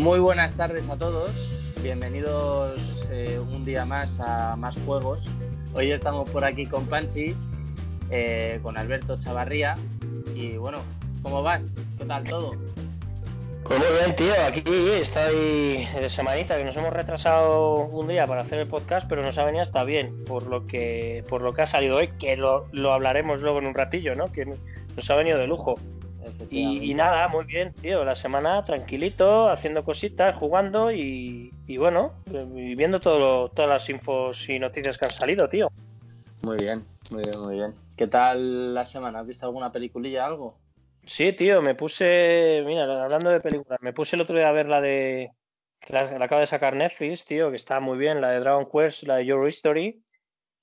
Muy buenas tardes a todos, bienvenidos eh, un día más a Más Juegos. Hoy estamos por aquí con Panchi, eh, con Alberto Chavarría y bueno, ¿cómo vas? ¿Qué tal todo? Pues muy bien, tío, aquí estoy de semanita, que nos hemos retrasado un día para hacer el podcast, pero nos ha venido hasta bien, por lo que, por lo que ha salido hoy, que lo, lo hablaremos luego en un ratillo, ¿no? Que nos ha venido de lujo. Y, nada, muy bien, tío. La semana tranquilito, haciendo cositas, jugando y, bueno, viendo todo, todas las infos y noticias que han salido, tío. Muy bien, muy bien, muy bien. ¿Qué tal la semana? ¿Has visto alguna peliculilla, algo? Sí, tío, me puse, mira, hablando de películas, me puse el otro día a ver la de, la, la acaba de sacar Netflix, tío, que está muy bien, la de Dragon Quest, la de Your History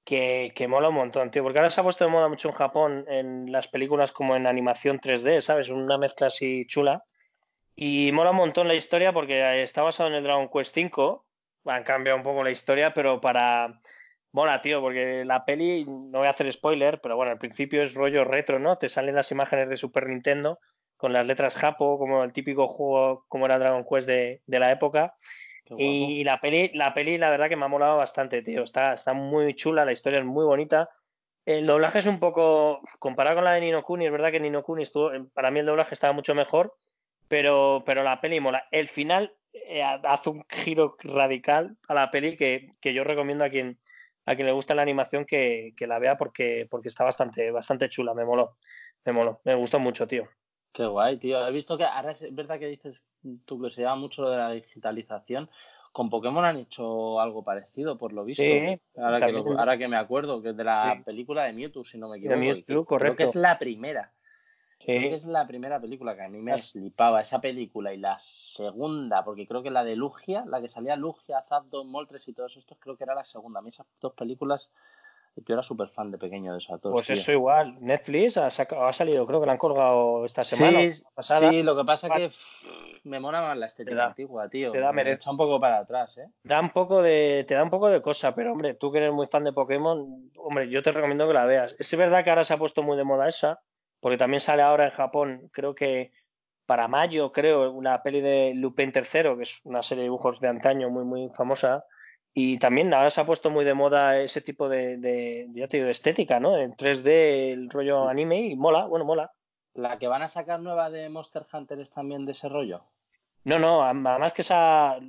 que, mola un montón, tío, porque ahora se ha puesto de moda mucho en Japón en las películas como en animación 3D, ¿sabes? Una mezcla así chula. Y mola un montón la historia porque está basado en el Dragon Quest V. Han cambiado un poco la historia, pero para. Mola, tío, porque la peli, no voy a hacer spoiler, pero bueno, al principio es rollo retro, ¿no? Te salen las imágenes de Super Nintendo con las letras Japo, como el típico juego como era Dragon Quest de, de la época. Y la peli, la peli, la verdad que me ha molado bastante, tío. Está, está muy chula, la historia es muy bonita. El doblaje es un poco. Comparado con la de Nino Kuni, es verdad que Nino Kuni estuvo. Para mí el doblaje estaba mucho mejor, pero, pero la peli mola. El final eh, hace un giro radical a la peli que, que yo recomiendo a quien, a quien le gusta la animación que, que, la vea porque, porque está bastante, bastante chula. Me moló. Me moló. Me gustó mucho, tío. Qué guay, tío. He visto que ahora es verdad que dices tú que se llama mucho lo de la digitalización. Con Pokémon han hecho algo parecido, por lo visto. Sí, ahora, que ahora que me acuerdo, que es de la película de Mewtwo, si no me equivoco. De Mewtwo, correcto. Creo que es la primera. Creo que es la primera película que a mí me flipaba, esa película. Y la segunda, porque creo que la de Lugia, la que salía Lugia, Zapdos, Moltres y todos estos, creo que era la segunda. A mí esas dos películas yo era súper fan de pequeño de esos Pues eso igual. Netflix ha, salido, creo que la han colgado esta semana. Sí, sí lo que pasa es que me mola más la estética antigua, tío. Te da me echa un poco para atrás, ¿eh? Da un poco de, te da un poco de cosa, pero hombre, tú que eres muy fan de Pokémon, hombre, yo te recomiendo que la veas. Es verdad que ahora se ha puesto muy de moda esa, porque también sale ahora en Japón, creo que para mayo, creo, una peli de Lupin III, que es una serie de dibujos de antaño muy, muy famosa y también ahora se ha puesto muy de moda ese tipo de, de, ya te digo, de estética, ¿no? En 3D, el rollo anime, y mola, bueno, mola. ¿La que van a sacar nueva de Monster Hunter es también de ese rollo? No, no, además que esa.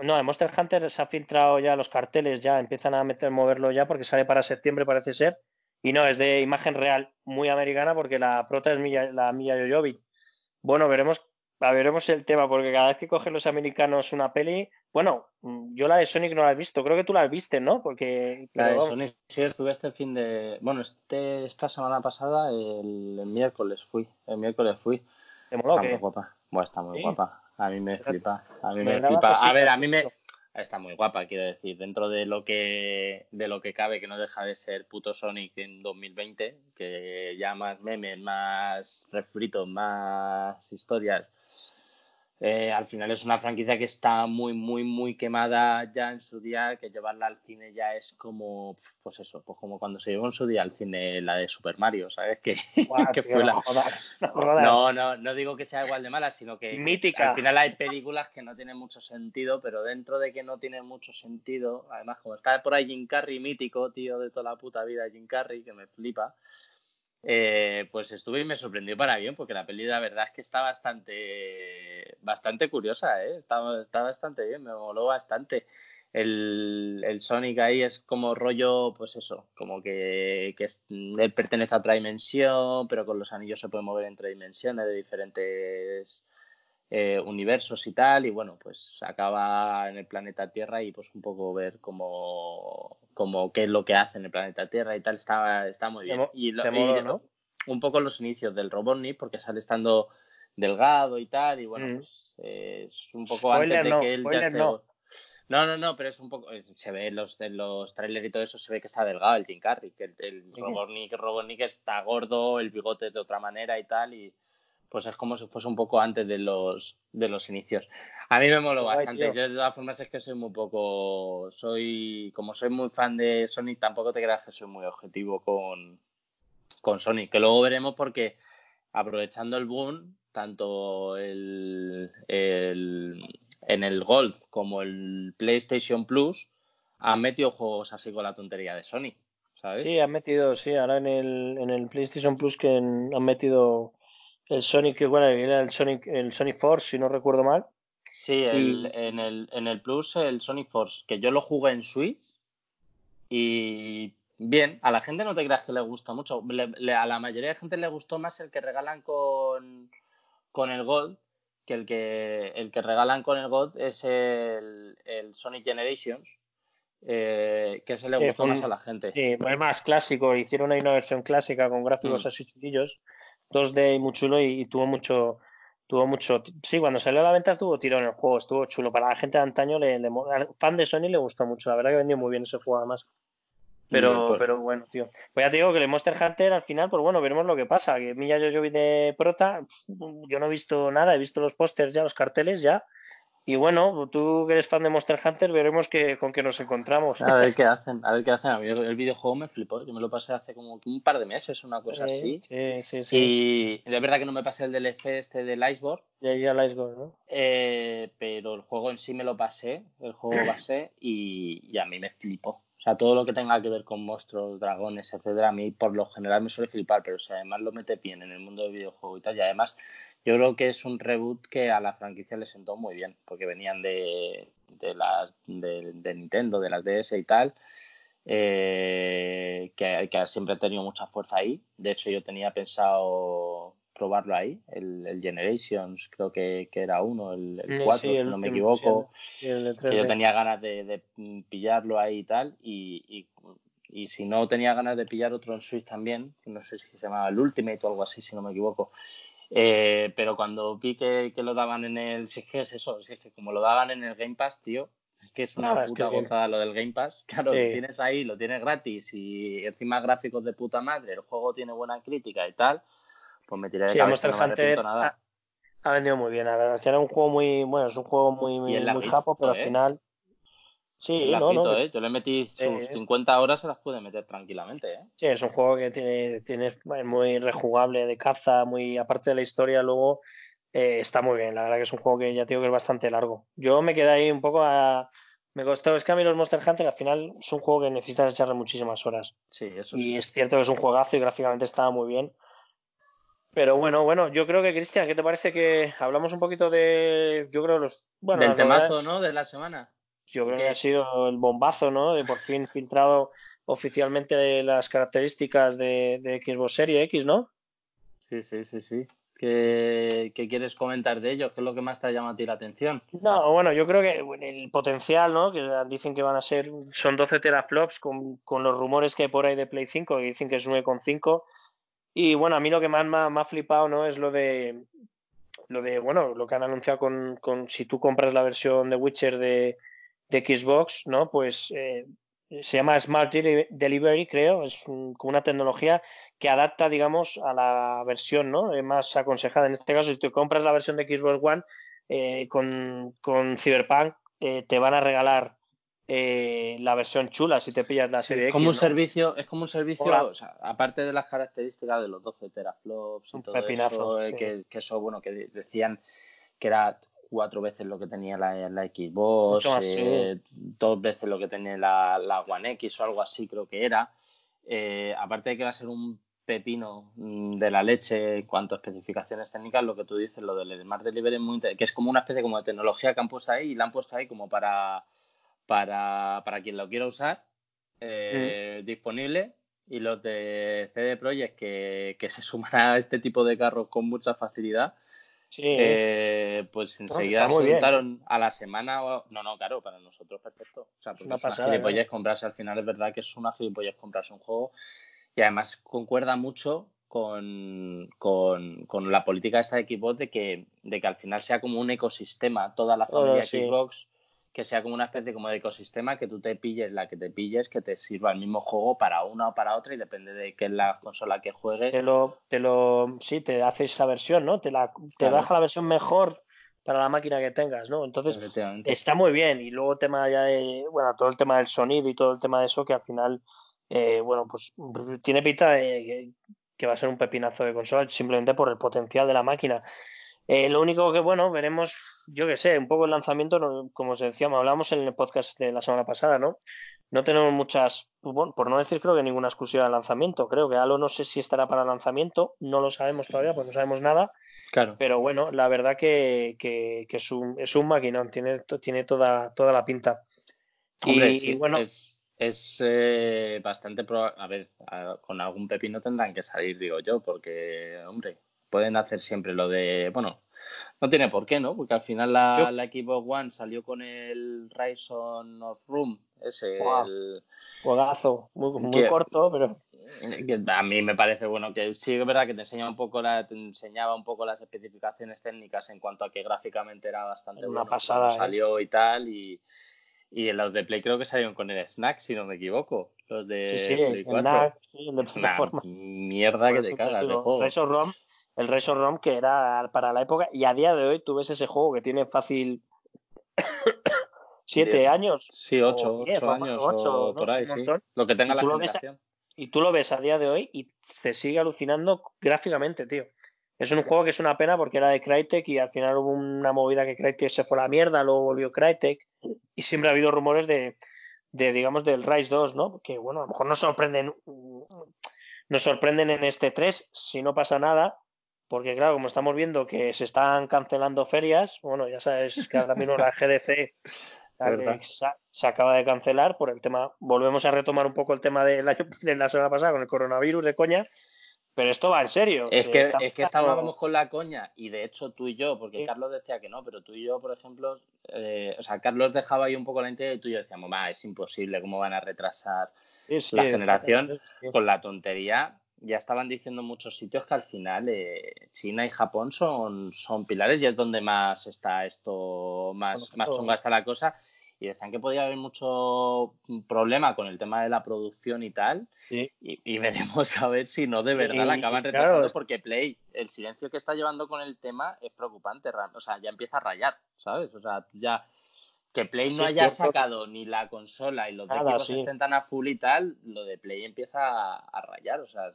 No, en Monster Hunter se ha filtrado ya los carteles, ya empiezan a meter, moverlo ya porque sale para septiembre, parece ser. Y no, es de imagen real, muy americana, porque la prota es Milla, la Milla Yoyobi. Bueno, veremos veremos el tema, porque cada vez que cogen los americanos una peli, bueno, yo la de Sonic no la he visto, creo que tú la viste, ¿no? Porque la de Sonic sí estuve este fin de, bueno, este esta semana pasada el, miércoles fui, el miércoles fui. está muy guapa, bueno, está muy guapa. A mí me flipa, a mí me, flipa. A ver, a mí me está muy guapa, quiero decir, dentro de lo que de lo que cabe, que no deja de ser puto Sonic en 2020, que ya más memes, más refritos, más historias eh, al final es una franquicia que está muy, muy, muy quemada ya en su día, que llevarla al cine ya es como, pues eso, pues como cuando se llevó en su día al cine la de Super Mario, ¿sabes? Que, fue la... No, no, no digo que sea igual de mala, sino que Mítica. al final hay películas que no tienen mucho sentido, pero dentro de que no tienen mucho sentido, además como está por ahí Jim Carrey mítico, tío, de toda la puta vida Jim Carrey, que me flipa, eh, pues estuve y me sorprendió para bien, porque la peli la verdad es que está bastante, bastante curiosa, ¿eh? está, está bastante bien, me moló bastante. El, el, Sonic ahí es como rollo, pues eso, como que, que él pertenece a otra dimensión, pero con los anillos se puede mover entre dimensiones de diferentes eh, universos y tal, y bueno, pues acaba en el planeta Tierra y pues un poco ver cómo, cómo qué es lo que hace en el planeta Tierra y tal, está, está muy bien. Y, un poco los inicios del Robotnik, porque sale estando delgado y tal, y bueno, mm. pues es un poco antes de que él ya esté... No. no. no, pero es un poco. Eh, se ve en los, en los trailers y todo eso, se ve que está delgado el Jim Carrey, que el, el Robotnik, Robotnik está gordo, el bigote de otra manera y tal, y, pues es como si fuese un poco antes de los, de los inicios. A mí me moló bastante. Yo de todas formas es que soy muy poco, soy, como soy muy fan de Sonic, tampoco te creas que soy muy objetivo con, con Sonic, que luego veremos porque aprovechando el boom, tanto el, el, en el Gold como el PlayStation Plus han metido juegos así con la tontería de Sony. ¿sabes? Sí, han metido, sí, ahora en el, en el PlayStation Plus que han metido el Sonic, bueno, era el Sonic, el Sonic Force, si no recuerdo mal. Sí, en, el, en el Plus el Sonic Force, que yo lo jugué en Switch y bien, a la gente no te creas que le gusta mucho. a la mayoría de gente le gustó más el que regalan con, con el Gold, que el que el que regalan con el Gold es el, el Sonic Generations, eh, que se le gustó más a la gente. Sí, es más clásico. Hicieron ahí una versión clásica con gráficos mm. así chulillos, 2D y muy chulo y, tuvo mucho. Tuvo mucho. Sí, cuando salió a la venta estuvo tirón el juego, estuvo chulo. Para la gente de antaño, le, le, fan de Sony le gustó mucho. La verdad que vendió muy bien ese juego además. Pero, pues pero bueno, tío. Pues ya te digo que el Monster Hunter al final, pues bueno, veremos lo que pasa. Que Milla yo vi de prota, yo no he visto nada, he visto los pósters ya, los carteles ya, y bueno, tú que eres fan de Monster Hunter, veremos que, con qué nos encontramos. A ver qué hacen, a ver qué hacen. A mí el videojuego me flipó, yo me lo pasé hace como un par de meses, una cosa así. Sí, sí, sí. Y de verdad que no me pasé el DLC este del Iceborne. Ya, ya el Iceborne, ¿no? Eh, pero el juego en sí me lo pasé, el juego base, y, y a mí me flipó. O sea, todo lo que tenga que ver con monstruos, dragones, etcétera, a mí por lo general me suele flipar, pero si además lo mete bien en el mundo del videojuego y tal, y además yo creo que es un reboot que a la franquicia le sentó muy bien, porque venían de, de las de, Nintendo, de las DS y tal, eh, que, que, siempre ha tenido mucha fuerza ahí. De hecho, yo tenía pensado probarlo ahí, el, Generations, creo que, era uno, el, 4, si no me equivoco. que yo tenía ganas de, pillarlo ahí y tal, y, y, si no tenía ganas de pillar otro en Switch también, no sé si se llamaba el Ultimate o algo así, si no me equivoco. Eh, pero cuando vi que, lo daban en el. Si es que es eso, si es que como lo daban en el Game Pass, tío, es que es una puta gozada lo del Game Pass. Claro, lo tienes ahí, lo tienes gratis y encima gráficos de puta madre, el juego tiene buena crítica y tal, pues me tiré de cabeza, no me nada. Ha, vendido muy bien, la verdad, que era un juego muy. Bueno, es un juego muy, muy, muy japo, pero al ¿eh? final Sí, no, no, ¿eh? Yo le metí sus 50 horas, se las pude meter tranquilamente, ¿eh? Sí, es un juego que tiene, tiene muy rejugable de caza, muy aparte de la historia, luego eh, está muy bien. La verdad que es un juego que ya tengo que es bastante largo. Yo me quedé ahí un poco a. Me costó, es que a mí los Monster Hunter al final es un juego que necesitas echarle muchísimas horas. Sí, eso sí. Y es cierto que es un juegazo y gráficamente estaba muy bien. Pero bueno, bueno, yo creo que, Cristian, ¿qué te parece que hablamos un poquito de. Yo creo los. Bueno, Del temazo, ¿no? De la semana. Yo creo que ha sido el bombazo, ¿no? De por fin filtrado oficialmente las características de, de Xbox Series X, ¿no? Sí, sí, sí, sí. ¿Qué, quieres comentar de ello? ¿Qué es lo que más te ha llamado a ti la atención? No, bueno, yo creo que el potencial, ¿no? Que dicen que van a ser, son 12 teraflops con, con los rumores que hay por ahí de Play 5, que dicen que es 9,5. Y bueno, a mí lo que más me ha, flipado, ¿no? Es lo de, lo de, bueno, lo que han anunciado con, con si tú compras la versión de Witcher de, de Xbox, ¿no? Pues eh, se llama Smart Delivery, creo, es como una tecnología que adapta, digamos, a la versión, ¿no? Eh, más aconsejada. En este caso, si tú compras la versión de Xbox One eh, con, con, Cyberpunk, te van a regalar la versión chula si te pillas la serie como un servicio es como un servicio aparte de las características de los 12 teraflops y todo eso que, que, eso bueno que decían que era cuatro veces lo que tenía la, la Xbox, eh, dos veces lo que tenía la, la, One X o algo así creo que era. Eh, aparte de que va a ser un pepino mm, de la leche en cuanto a especificaciones técnicas, lo que tú dices, lo del Smart Delivery, muy que es como una especie como de tecnología que han puesto ahí y la han puesto ahí como para, para, para quien lo quiera usar, eh, mm. disponible. Y los de CD Projekt que, que se suman a este tipo de carros con mucha facilidad, Sí. Eh, pues enseguida se juntaron a la semana. No, no, claro, para nosotros perfecto. O sea, porque es una, gilipollez comprarse. Al final es verdad que es una gilipollez comprarse un juego. Y además concuerda mucho con, con, con la política de esta Xbox de que, de que al final sea como un ecosistema, toda la familia Xbox que sea como una especie como de ecosistema que tú te pilles la que te pilles, que te sirva el mismo juego para una o para otra y depende de qué es la consola que juegues. Te lo, te lo, sí, te hace esa versión, ¿no? Te la, te baja la versión mejor para la máquina que tengas, ¿no? Entonces está muy bien y luego tema ya de, bueno, todo el tema del sonido y todo el tema de eso que al final, eh, bueno, pues tiene pinta de que, que va a ser un pepinazo de consola simplemente por el potencial de la máquina. Eh, lo único que, bueno, veremos, yo que sé, un poco el lanzamiento, como os decíamos, hablamos en el podcast de la semana pasada, ¿no? No tenemos muchas, bueno, por no decir creo que ninguna exclusiva de lanzamiento. Creo que Halo no sé si estará para lanzamiento, no lo sabemos todavía, pues no sabemos nada. Claro. Pero bueno, la verdad que, que, es, un, es un maquinón, tiene, tiene toda, toda la pinta. y, bueno, es, es eh, bastante probable. A ver, con algún pepino tendrán que salir, digo yo, porque, hombre, pueden hacer siempre lo de. Bueno, no tiene por qué, ¿no? Porque al final la, la Xbox One salió con el Ryzen of Room, ese. El, Juegazo, muy, corto, pero. A mí me parece bueno que sí es verdad que te enseña un poco la, te enseñaba un poco las especificaciones técnicas en cuanto a que gráficamente era bastante Una pasada, ¿eh? salió y tal y, y los de Play creo que salieron con el Snack, si no me equivoco. Los de sí, sí, Play 4. sí, el de plataforma. mierda que te cagas de juego. ROM, el ROM que era para la época y a día de hoy tú ves ese juego que tiene fácil siete años. Sí, ocho, ocho años o por ahí, sí. Lo que tenga la generación. y tú lo ves a día de hoy y te sigue alucinando gráficamente, tío. Es un juego que es una pena porque era de Crytek y al final hubo una movida que Crytek se fue a la mierda, luego volvió Crytek y siempre ha habido rumores de, de digamos, del Rise 2, ¿no? Que bueno, a lo mejor nos sorprenden, nos sorprenden en este 3 si no pasa nada, porque claro, como estamos viendo que se están cancelando ferias, bueno, ya sabes que ahora mismo la GDC se, acaba de cancelar por el tema. Volvemos a retomar un poco el tema de la, de la semana pasada con el coronavirus de coña. Pero esto va en serio. Es que, es que estábamos con la coña y de hecho tú y yo, porque Carlos decía que no, pero tú y yo, por ejemplo, eh, o sea, Carlos dejaba ahí un poco la idea y tú y yo decíamos, va, es imposible, ¿cómo van a retrasar la generación? Con la tontería, ya estaban diciendo muchos sitios que al final eh, China y Japón son, son pilares y es donde más está esto, más, más chunga está la cosa y decían que podía haber mucho problema con el tema de la producción y tal. Y, veremos a ver si no de verdad la acaban retrasando porque Play, el silencio que está llevando con el tema es preocupante. O sea, ya empieza a rayar, ¿sabes? O sea, ya que Play no haya sacado ni la consola y los equipos estén tan a full y tal, lo de Play empieza a, rayar. O sea,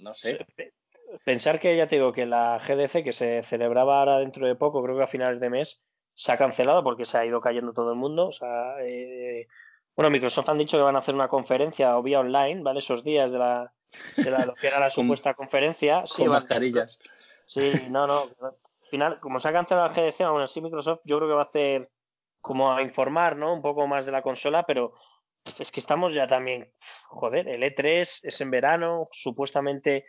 no sé. Pensar que ya te digo que la GDC que se celebraba ahora dentro de poco, creo que a finales de mes, se ha cancelado porque se ha ido cayendo todo el mundo. O sea, eh, bueno, Microsoft han dicho que van a hacer una conferencia o vía online, ¿vale? Esos días de la, de la lo que era la supuesta conferencia. Sí, mascarillas. Sí, no, no. Al final, como se ha cancelado la GDC, aún así Microsoft yo creo que va a hacer como a informar, ¿no? Un poco más de la consola, pero es que estamos ya también, joder, el E3 es en verano, supuestamente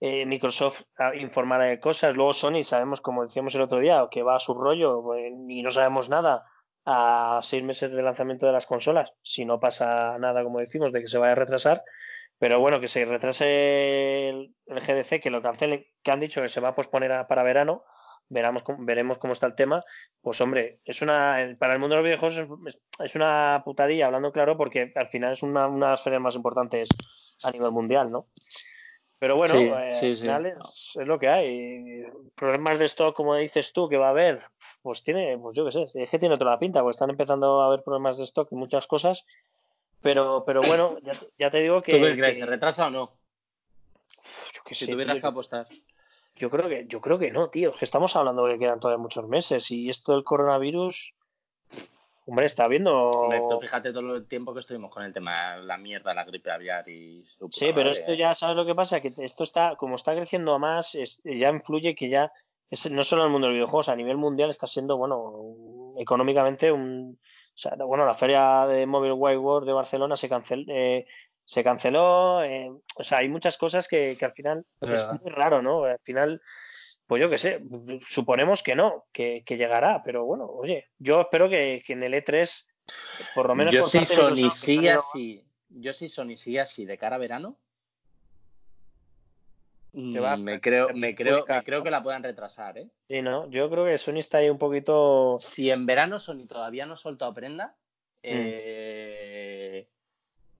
eh, Microsoft informará de cosas. Luego Sony, sabemos, como decíamos el otro día, que va a su rollo eh, y no sabemos nada a seis meses de lanzamiento de las consolas, si no pasa nada, como decimos, de que se vaya a retrasar. Pero bueno, que se retrase el, GDC, que lo cancelen, que han dicho que se va a posponer para verano, veremos, veremos cómo está el tema. Pues hombre, es una para el mundo de los videojuegos es, una putadilla, hablando claro, porque al final es una, una de las ferias más importantes a nivel mundial, ¿no? Pero bueno, eh, Es, lo que hay. Problemas de stock, como dices tú, que va a haber, pues tiene, pues yo qué sé, es que tiene toda la pinta, pues están empezando a haber problemas de stock y muchas cosas. Pero, pero bueno, ya, te digo que. ¿Tú qué crees? ¿Se retrasa o no? Yo que si tuvieras que apostar. Yo creo que, yo creo que no, tío. Es que estamos hablando de que quedan todavía muchos meses y esto del coronavirus Hombre, está viendo. fíjate todo el tiempo que estuvimos con el tema, la mierda, la gripe aviar y. Sí, pero esto ya sabes lo que pasa, que esto está, como está creciendo a más, ya influye que ya, es, no solo en el mundo de los videojuegos, a nivel mundial está siendo, bueno, económicamente un. O sea, bueno, la feria de Mobile Wide World de Barcelona se canceló. Eh, se canceló, eh, o sea, hay muchas cosas que, que al final es muy raro, ¿no? Al final pues yo qué sé, suponemos que no, que, llegará, pero bueno, oye, yo espero que, en el E3, por lo menos... Yo si Sony sigue así, yo si Sony sigue así de cara a verano, mm, me creo, me creo, creo que la puedan retrasar, ¿eh? Sí, ¿no? Yo creo que Sony está ahí un poquito... Si en verano Sony todavía no ha soltado prenda, mm. eh,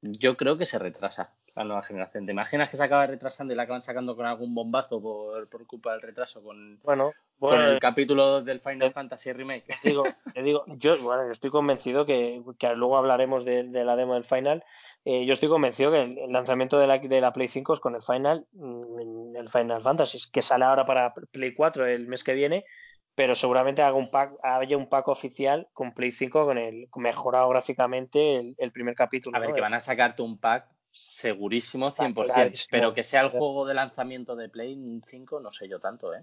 yo creo que se retrasa la nueva generación. ¿Te imaginas que se acaba retrasando y la acaban sacando con algún bombazo por, por culpa del retraso con, bueno, con el capítulo del Final Fantasy Remake? Te digo, te digo yo, bueno, estoy convencido que, que luego hablaremos de, la demo del Final. Eh, yo estoy convencido que el, lanzamiento de la, de la Play 5 con el Final, mm, el Final Fantasy, que sale ahora para Play 4 el mes que viene, pero seguramente haga un pack, haya un pack oficial con Play 5 con el mejorado gráficamente el, primer capítulo. A ver, que van a sacarte un pack segurísimo 100%, pero que sea el juego de lanzamiento de Play 5, no sé yo tanto, ¿eh?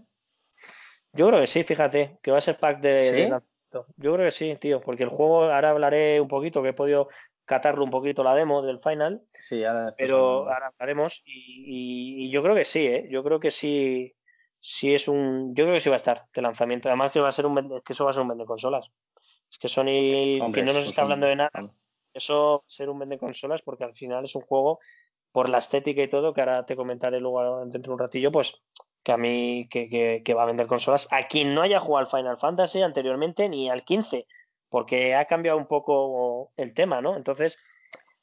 Yo creo que sí, fíjate, que va a ser pack de, lanzamiento. Yo creo que sí, tío, porque el juego, ahora hablaré un poquito, que he podido catarlo un poquito la demo del final. Sí, ahora Pero ahora hablaremos y, yo creo que sí, ¿eh? Yo creo que sí, sí es un. Yo creo que sí va a estar de lanzamiento. Además que va a ser un que eso va a ser un vende consolas. Es que Sony, que no nos está hablando de nada, eso ser un vende consolas porque al final es un juego por la estética y todo, que ahora te comentaré luego dentro de un ratillo, pues que a mí que, que va a vender consolas. A quien no haya jugado al Final Fantasy anteriormente ni al 15 porque ha cambiado un poco el tema, ¿no? Entonces,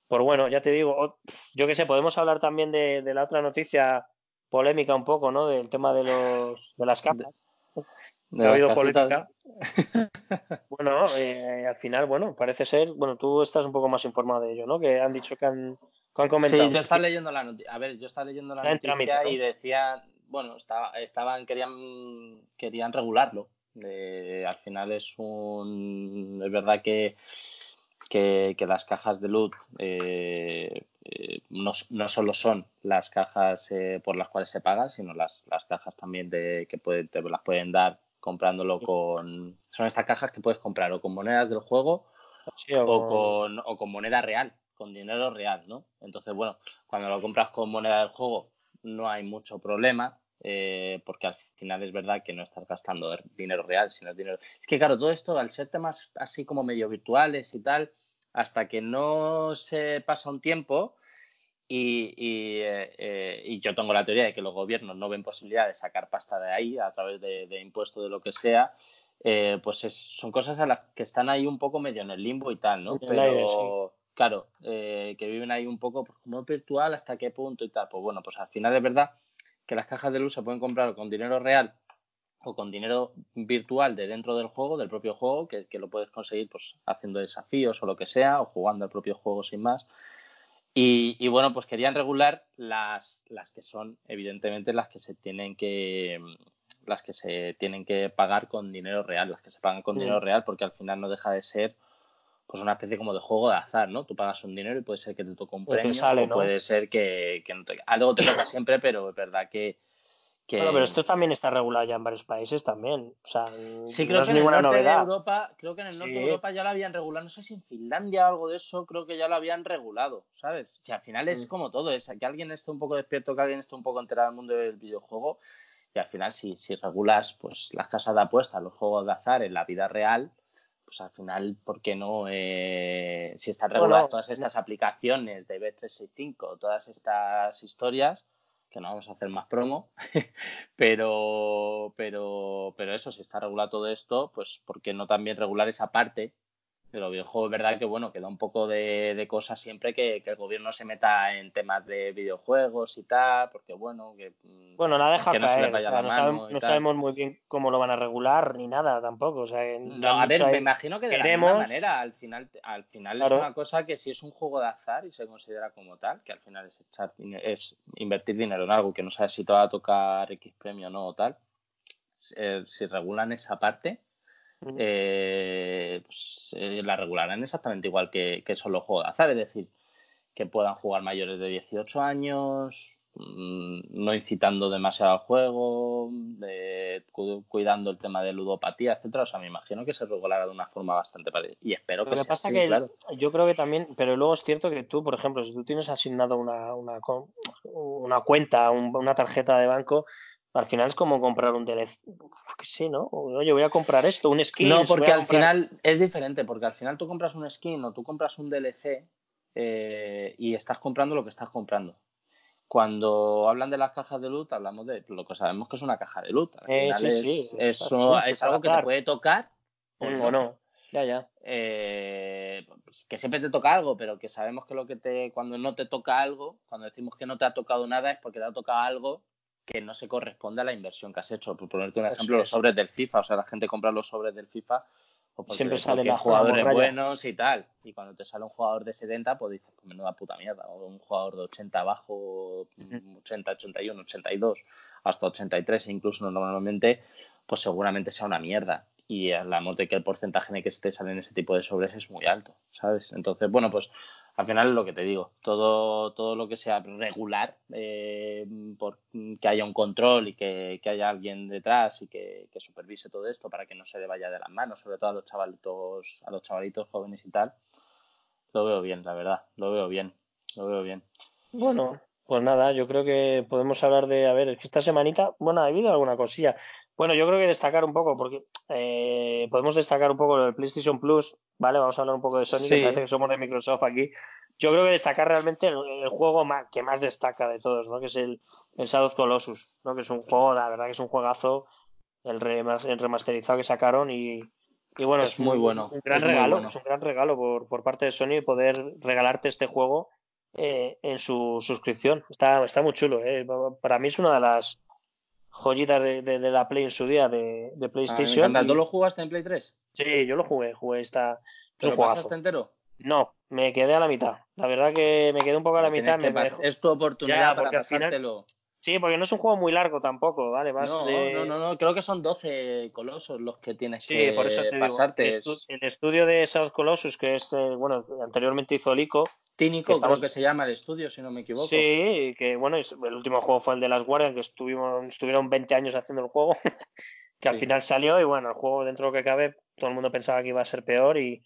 pues bueno, ya te digo, yo qué sé, podemos hablar también de, la otra noticia polémica un poco, ¿no? Del tema de los de las capas. ha habido polémica. bueno, eh, al final, bueno, parece ser, bueno, tú estás un poco más informado de ello, ¿no? Que han dicho que han, comentado. Sí, yo estaba leyendo la noticia. A ver, yo estaba leyendo la noticia y decían, bueno, estaba, estaban, querían, querían regularlo al final es un. Es verdad que, que, las cajas de loot eh, eh, no, no, solo son las cajas eh, por las cuales se paga, sino las, las cajas también de, que te las pueden dar comprándolo con. Son estas cajas que puedes comprar o con monedas del juego o, con, o con moneda real, con dinero real, ¿no? Entonces, bueno, cuando lo compras con moneda del juego no hay mucho problema, porque al final es verdad que no estás gastando dinero real, sino dinero. Es que, claro, todo esto, al ser temas así como medio virtuales y tal, hasta que no se pasa un tiempo, y, eh, eh, y, yo tengo la teoría de que los gobiernos no ven posibilidad de sacar pasta de ahí a través de, de impuestos de lo que sea, eh, pues son cosas a las que están ahí un poco medio en el limbo y tal, ¿no? Pero, claro, que viven ahí un poco pues, como virtual, hasta qué punto y tal. Pues bueno, pues al final es verdad que las cajas de luz se pueden comprar con dinero real o con dinero virtual de dentro del juego, del propio juego, que, lo puedes conseguir pues haciendo desafíos o lo que sea, o jugando al propio juego sin más. Y, bueno, pues querían regular las, las que son, evidentemente, las que se tienen que las que se tienen que pagar con dinero real, las que se pagan con mm. dinero real, porque al final no deja de ser pues una especie como de juego de azar, ¿no? Tú pagas un dinero y puede ser que te toque un premio, o puede ser que, no te... Algo te toca siempre, pero es verdad que... que... pero esto también está regulado ya en varios países también. O sea, sí, creo que en el norte de Europa, creo que en el norte de Europa ya lo habían regulado. No sé si en Finlandia o algo de eso, creo que ya lo habían regulado, ¿sabes? O sea, al final es mm. como todo, es que alguien esté un poco despierto, que alguien esté un poco enterado del mundo del videojuego. Y al final, si, si regulas pues las casas de apuestas, los juegos de azar en la vida real, pues al final, ¿por qué no? Eh, si están reguladas todas estas aplicaciones de B365, todas estas historias, que no vamos a hacer más promo, pero, pero, pero eso, si está regulado todo esto, pues ¿por qué no también regular esa parte de los videojuegos, es verdad que bueno, queda un poco de, de cosas siempre que, el gobierno se meta en temas de videojuegos y tal, porque bueno, que, mm, bueno, la deja no caer, no, sabemos, muy bien cómo lo van a regular ni nada tampoco. O sea, no, a ver, me imagino que de queremos... la manera, al final, al final es una cosa que si es un juego de azar y se considera como tal, que al final es echar es invertir dinero en algo que no sabes si te va a tocar X premio o no o tal, eh, si regulan esa parte eh, pues, eh, la regularán exactamente igual que, que solo juego de azar, es decir, que puedan jugar mayores de 18 años, mm, no incitando demasiado al juego, cuidando el tema de ludopatía, etcétera. O sea, me imagino que se regulará de una forma bastante parecida. Y espero que, pasa que Yo creo que también, pero luego es cierto que tú, por ejemplo, si tú tienes asignado una, una, una cuenta, una tarjeta de banco, al final es como comprar un DLC. Sí, ¿no? Oye, voy a comprar esto, un skin. No, porque al final es diferente, porque al final tú compras un skin o tú compras un DLC eh, y estás comprando lo que estás comprando. Cuando hablan de las cajas de loot, hablamos de lo que sabemos que es una caja de loot. Al eh, final es, eso es algo que te puede tocar o mm, no. Ya, ya. Eh, pues que siempre te toca algo, pero que sabemos que lo que te cuando no te toca algo, cuando decimos que no te ha tocado nada es porque te ha tocado algo que no se corresponde a la inversión que has hecho. Por ponerte un ejemplo, los sobres del FIFA, o sea, la gente compra los sobres del FIFA porque, Siempre salen jugadores buenos y tal. Y cuando te sale un jugador de 70, pues dices, pues menuda puta mierda. O un jugador de 80 abajo, 80, 81, 82. hasta 83 e incluso normalmente, pues seguramente sea una mierda. Y la de que el porcentaje de que te salen ese tipo de sobres es muy alto, ¿sabes? Entonces, bueno, pues al final es lo que te digo, todo, todo lo que sea regular, eh, por, que haya un control y que, haya alguien detrás y que, supervise todo esto para que no se le vaya de las manos, sobre todo a los chavalitos, a los chavalitos jóvenes y tal, lo veo bien, la verdad, lo veo bien, lo veo bien. Bueno, pues nada, yo creo que podemos hablar de, a ver, esta semanita, bueno, ha habido alguna cosilla. Bueno, yo creo que destacar un poco, porque eh, podemos destacar un poco el PlayStation Plus, ¿vale? Vamos a hablar un poco de Sony, que parece que somos de Microsoft aquí. Yo creo que destacar realmente el, juego que más destaca de todos, ¿no? Que es el, el Shadow of Colossus, ¿no? Que es un juego, la verdad que es un juegazo, el, remasterizado que sacaron y, bueno, es, muy bueno. Un gran regalo, es un gran regalo por, por parte de Sony poder regalarte este juego eh, en su suscripción. Está, está muy chulo, ¿eh? Para mí es una de las joyitas de, de, la Play en su día de, de PlayStation. ¿Tú lo jugaste en Play 3? Sí, yo lo jugué, jugué esta. ¿Te lo pasaste entero? No, me quedé a la mitad. La verdad que me quedé un poco a la mitad. Es tu oportunidad para pasártelo. Sí, porque no es un juego muy largo tampoco, ¿vale? no, no, no, no, creo que son 12 colosos los que tienes que por eso pasarte. El, estudio de South Colossus, que es, eh, bueno, anteriormente hizo Lico, Tínico, creo que se llama el estudio, si no me equivoco. Sí, que bueno, el último juego fue el de las Guardian, que estuvimos, estuvieron 20 años haciendo el juego, que al final salió y bueno, el juego dentro de lo que cabe, todo el mundo pensaba que iba a ser peor y,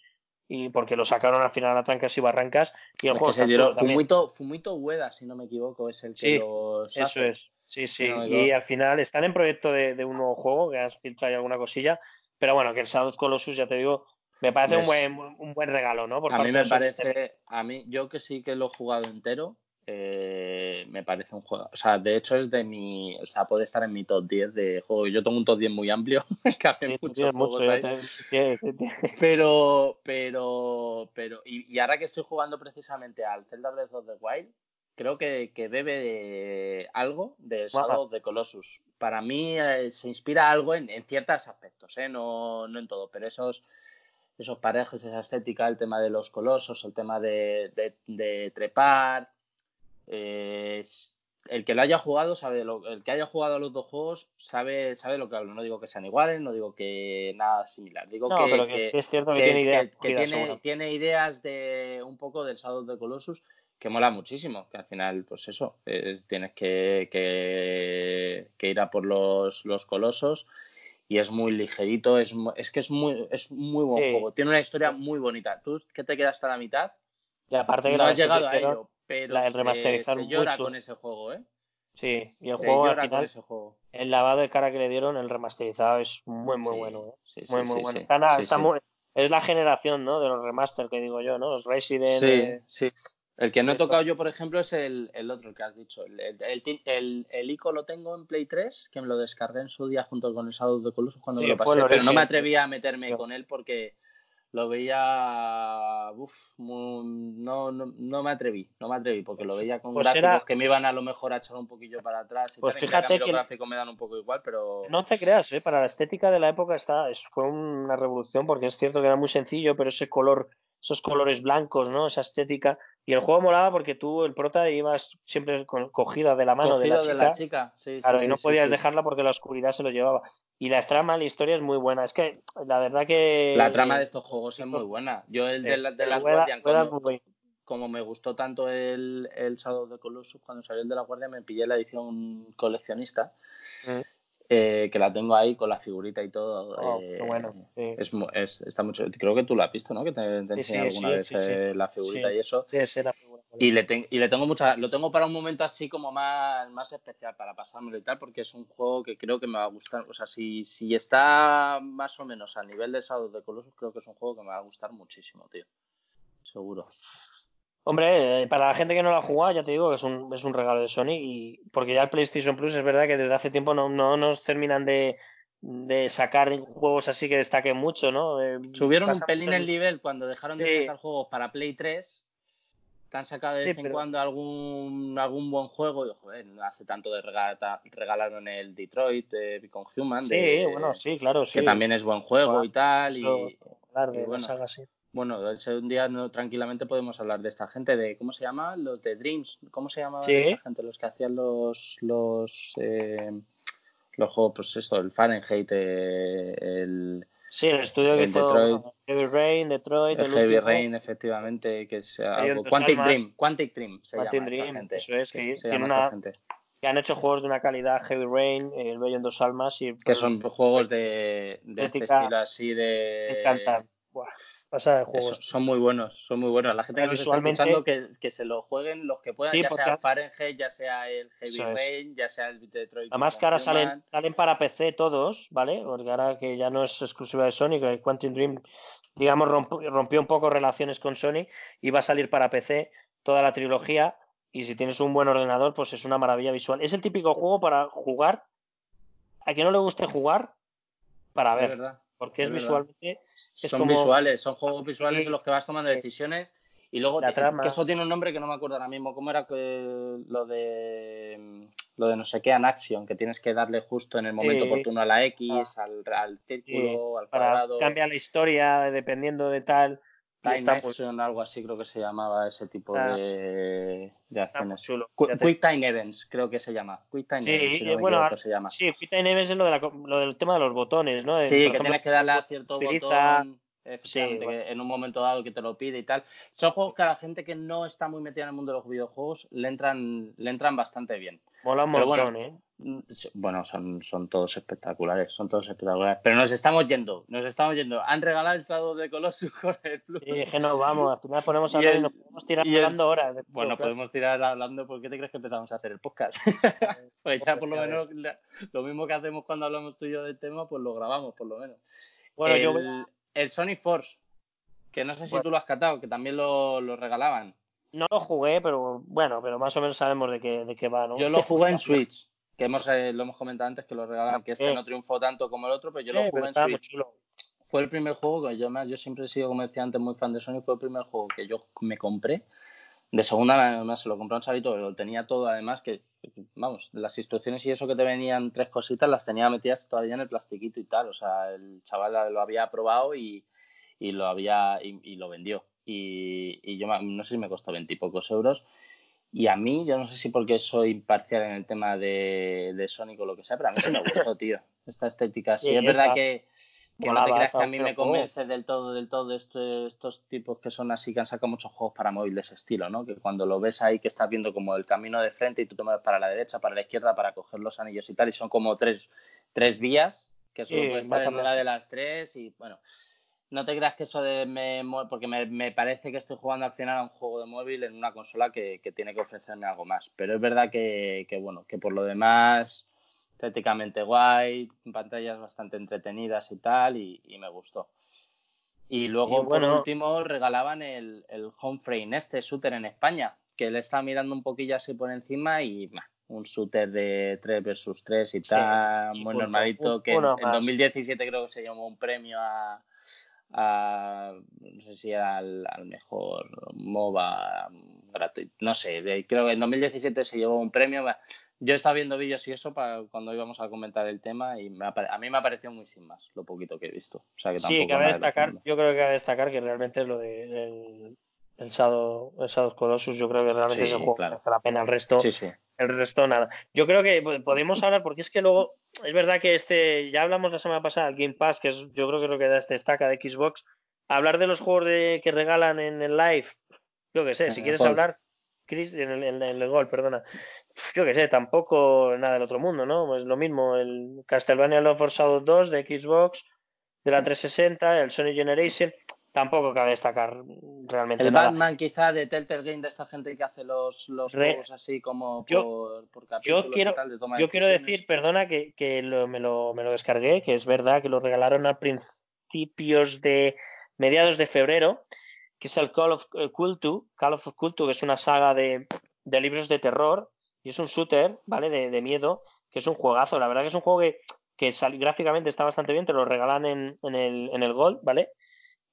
y porque lo sacaron al final a trancas y barrancas y el juego se dio Fumito, Fumito Ueda, si no me equivoco, es el que sí, Eso es, sí, sí. y al final están en proyecto de, un nuevo juego, que has filtrado alguna cosilla, pero bueno, que el Shadow Colossus, ya te digo, me parece un, buen, un buen regalo, ¿no? a mí me parece, a mí, yo que sí que lo he jugado entero, eh, me parece un juego, o sea, de hecho es de mi, o sea, puede estar en mi top 10 de juegos. Yo tengo un top 10 muy amplio, que hace muchos juegos ahí. pero, pero, pero, y, ahora que estoy jugando precisamente al Zelda Breath of the Wild, creo que, que bebe de algo de Shadow of the Colossus. Para mí eh, se inspira algo en, en ciertos aspectos, ¿eh? no, no en todo, pero esos esos parejes, esa estética, el tema de los colosos, el tema de, trepar. el que lo haya jugado sabe lo, el que haya jugado a los dos juegos sabe sabe lo que hablo no digo que sean iguales no digo que nada similar digo que, es cierto que, tiene ideas tiene, tiene, ideas de un poco del Shadow de Colossus que mola muchísimo que al final pues eso eh, tienes que, que, ir a por los, los colosos y es muy ligerito, es, es que es muy, es muy buen juego. Tiene una historia muy bonita. Tú que te quedas hasta la mitad, y aparte que no has llegado a ello, pero el remasterizar se, llora con ese juego, ¿eh? Sí, y el juego, al final, ese juego, el lavado de cara que le dieron, el remasterizado es muy, muy bueno. ¿eh? muy, muy bueno. es la generación, ¿no? De los remaster que digo yo, ¿no? Los Resident. Sí, eh, sí. El que no he tocado yo, por ejemplo, es el, el otro que has dicho. El, el, el, ICO lo tengo en Play 3, que me lo descargué en su día junto con el Shadow de Colossus cuando me lo pasé, pero no me atreví a meterme con él porque lo veía. Uf, no, no, no, me atreví, no me atreví, porque lo pues veía con pues gráficos que me iban a lo mejor a echar un poquillo para atrás. Y pues fíjate que. Los gráficos me dan un poco igual, pero. No te creas, ¿eh? para la estética de la época está, fue una revolución, porque es cierto que era muy sencillo, pero ese color esos colores blancos, ¿no? Esa estética. Y el juego molaba porque tú, el prota, ibas siempre cogida de la mano de la chica. claro, y no podías dejarla porque la oscuridad se lo llevaba. Y la trama, la historia es muy buena. Es que la verdad que. La trama de estos juegos es muy buena. Yo, el de, de las Guardian, como, me gustó tanto el, el Shadow de Colossus, cuando salió el de la Guardia, me pillé la edición coleccionista. Mm. Eh, que la tengo ahí con la figurita y todo. Oh, eh, bueno. es, es, está mucho, creo que tú la has visto, ¿no? Que te, te enseñé alguna vez eh, la figurita y eso. Sí, sí, la figura. Y le, y le tengo mucha, lo tengo para un momento así como más, más especial para pasármelo y tal, porque es un juego que creo que me va a gustar. O sea, si, si está más o menos al nivel de Shadow de Colossus, creo que es un juego que me va a gustar muchísimo, tío. Seguro. Hombre, eh, para la gente que no lo ha jugado, ya te digo que es un, es un regalo de Sony, y porque ya el PlayStation Plus es verdad que desde hace tiempo no, no nos terminan de, de sacar juegos así que destaquen mucho, ¿no? Eh, Subieron un pelín el nivel cuando dejaron de sacar juegos para Play 3. Te han sacado de vez en cuando algún, algún buen juego. Y, joder, hace tanto de regalar, regalaron el Detroit de Become Human. Sí, bueno, sí, claro. Que también es buen juego y tal. y, bueno, bueno, un día no, tranquilamente podemos hablar de esta gente, de ¿cómo se llama? Los de Dreams, ¿cómo se llama esta gente? Los que hacían los los eh, los juegos, pues eso, el Fahrenheit, eh, el Sí, el estudio que hizo Detroit, Heavy Rain, Detroit, el, Heavy Rain, efectivamente, que es algo, Quantic Dream, Quantic Dream se Quantic llama Dream, esta gente. Eso es, que, tiene una, gente. que han hecho juegos de una calidad Heavy Rain, El Bello en dos almas y que son juegos de, de este estilo así de me encantan. Buah de juegos. son muy buenos, son muy buenos. La gente que nos está escuchando que, que, se lo jueguen los que puedan, ya sea Fahrenheit, ya sea el Heavy Rain, ya sea el Detroit. Además que ahora salen, salen para PC todos, ¿vale? Porque ahora que ya no es exclusiva de Sony, que Quantum Dream, digamos, rompió, un poco relaciones con Sony y va a salir para PC toda la trilogía. Y si tienes un buen ordenador, pues es una maravilla visual. Es el típico juego para jugar. A quien no le guste jugar, para ver porque es, visualmente. son visuales, son juegos visuales en los que vas tomando decisiones. Y luego, que eso tiene un nombre que no me acuerdo ahora mismo. ¿Cómo era que lo de lo de no sé qué an action? Que tienes que darle justo en el momento oportuno a la X, ah. al, al, círculo, al cuadrado. Cambia la historia dependiendo de tal. Time Action, algo así creo que se llamaba ese tipo ah. de, de acciones. Quick Time Events, creo que se llama. Quick Time Events, si bueno, se llama. Sí, Quick Time Events es lo, de la, lo del tema de los botones, ¿no? sí, que tienes que darle a cierto botón Sí, en un momento dado que te lo pide y tal. Son juegos que a la gente que no está muy metida en el mundo de los videojuegos le entran, le entran bastante bien. Mola un montón, bueno, ¿eh? Bueno, son, son todos espectaculares, son todos espectaculares. Pero nos estamos yendo, nos estamos yendo. Han regalado el Shadow de Colossus con el Plus. Es que no vamos, al final ponemos a hablar y, nos podemos tirar hablando horas. bueno, podemos tirar hablando, ¿por qué te crees que empezamos a hacer el podcast? pues ya por lo menos lo mismo que hacemos cuando hablamos tú y yo del tema, pues lo grabamos por lo menos. Bueno, yo el Sony Force, que no sé si tú lo has catado, que también lo, regalaban. No lo jugué, pero bueno, pero más o menos sabemos de qué, de qué va, ¿no? Yo lo jugué en Switch, que hemos, eh, lo hemos comentado antes que lo regalaban, que este no triunfó tanto como el otro, pero yo lo jugué en Switch. Fue el primer juego que yo, yo siempre he sido, como decía antes, muy fan de Sony, fue el primer juego que yo me compré. De segunda, además, se lo compré un salito, lo tenía todo, además, que, vamos, las instrucciones y eso que te venían tres cositas, las tenía metidas todavía en el plastiquito y tal. O sea, el chaval lo había probado y, y lo había y, lo vendió. Y, y, yo no sé si me costó veintipocos euros. Y a mí, yo no sé si porque soy imparcial en el tema de, de Sonic o lo que sea, pero a mí sí me gustó, tío. Esta estética. Sí, es verdad que, que no te creas que a mí me convence del todo, del todo este, estos tipos que son así, que han sacado muchos juegos para móvil de ese estilo, ¿no? Que cuando lo ves ahí que estás viendo como el camino de frente y tú te mueves para la derecha, para la izquierda, para coger los anillos y tal, y son como tres, tres vías, que solo puede estar en una de las tres, y bueno, no te creas que eso de me porque me, parece que estoy jugando al final a un juego de móvil en una consola que, tiene que ofrecerme algo más. Pero es verdad que, bueno, que por lo demás, estéticamente guay, pantallas bastante entretenidas y tal, y, me gustó. Y luego, por último, regalaban el, el Home Frame, este shooter en España, que le estaba mirando un poquillo así por encima y un shooter de 3 versus 3 y tal, muy normalito, que en, 2017 creo que se llamó un premio a no sé si al, mejor MOBA gratuito, no sé, creo que en 2017 se llevó un premio. Yo he estado viendo vídeos y eso para cuando íbamos a comentar el tema y a mí me ha parecido muy sin más lo poquito que he visto. O sea, que sí, cabe destacar, yo creo que cabe destacar que realmente lo de el, el Shadow, el Colossus, yo creo que realmente es un juego que hace la pena. El resto, el resto nada. Yo creo que podemos hablar, porque es que luego, es verdad que este, ya hablamos la semana pasada, el Game Pass, que es, yo creo que es lo que da este destaca de Xbox. Hablar de los juegos de, que regalan en el live, yo que sé, si quieres hablar, Chris, en el, en el, gol, perdona. Yo que sé, tampoco nada del otro mundo, ¿no? Es lo mismo, el Castlevania Love for Shadow 2 de Xbox, de la 360, el Sony Generation tampoco cabe destacar realmente el nada. Batman quizá de Telltale Game de esta gente que hace los, los juegos así como por, por capítulos yo quiero, y tal, de toma yo quiero decir perdona que, que me, lo, me lo descargué que es verdad que lo regalaron a principios de mediados de febrero que es el Call of Cthulhu Call of Cthulhu que es una saga de, de libros de terror y es un shooter vale de, de, miedo que es un juegazo. La verdad que es un juego que, que gráficamente está bastante bien te lo regalan en, en el en el Gold vale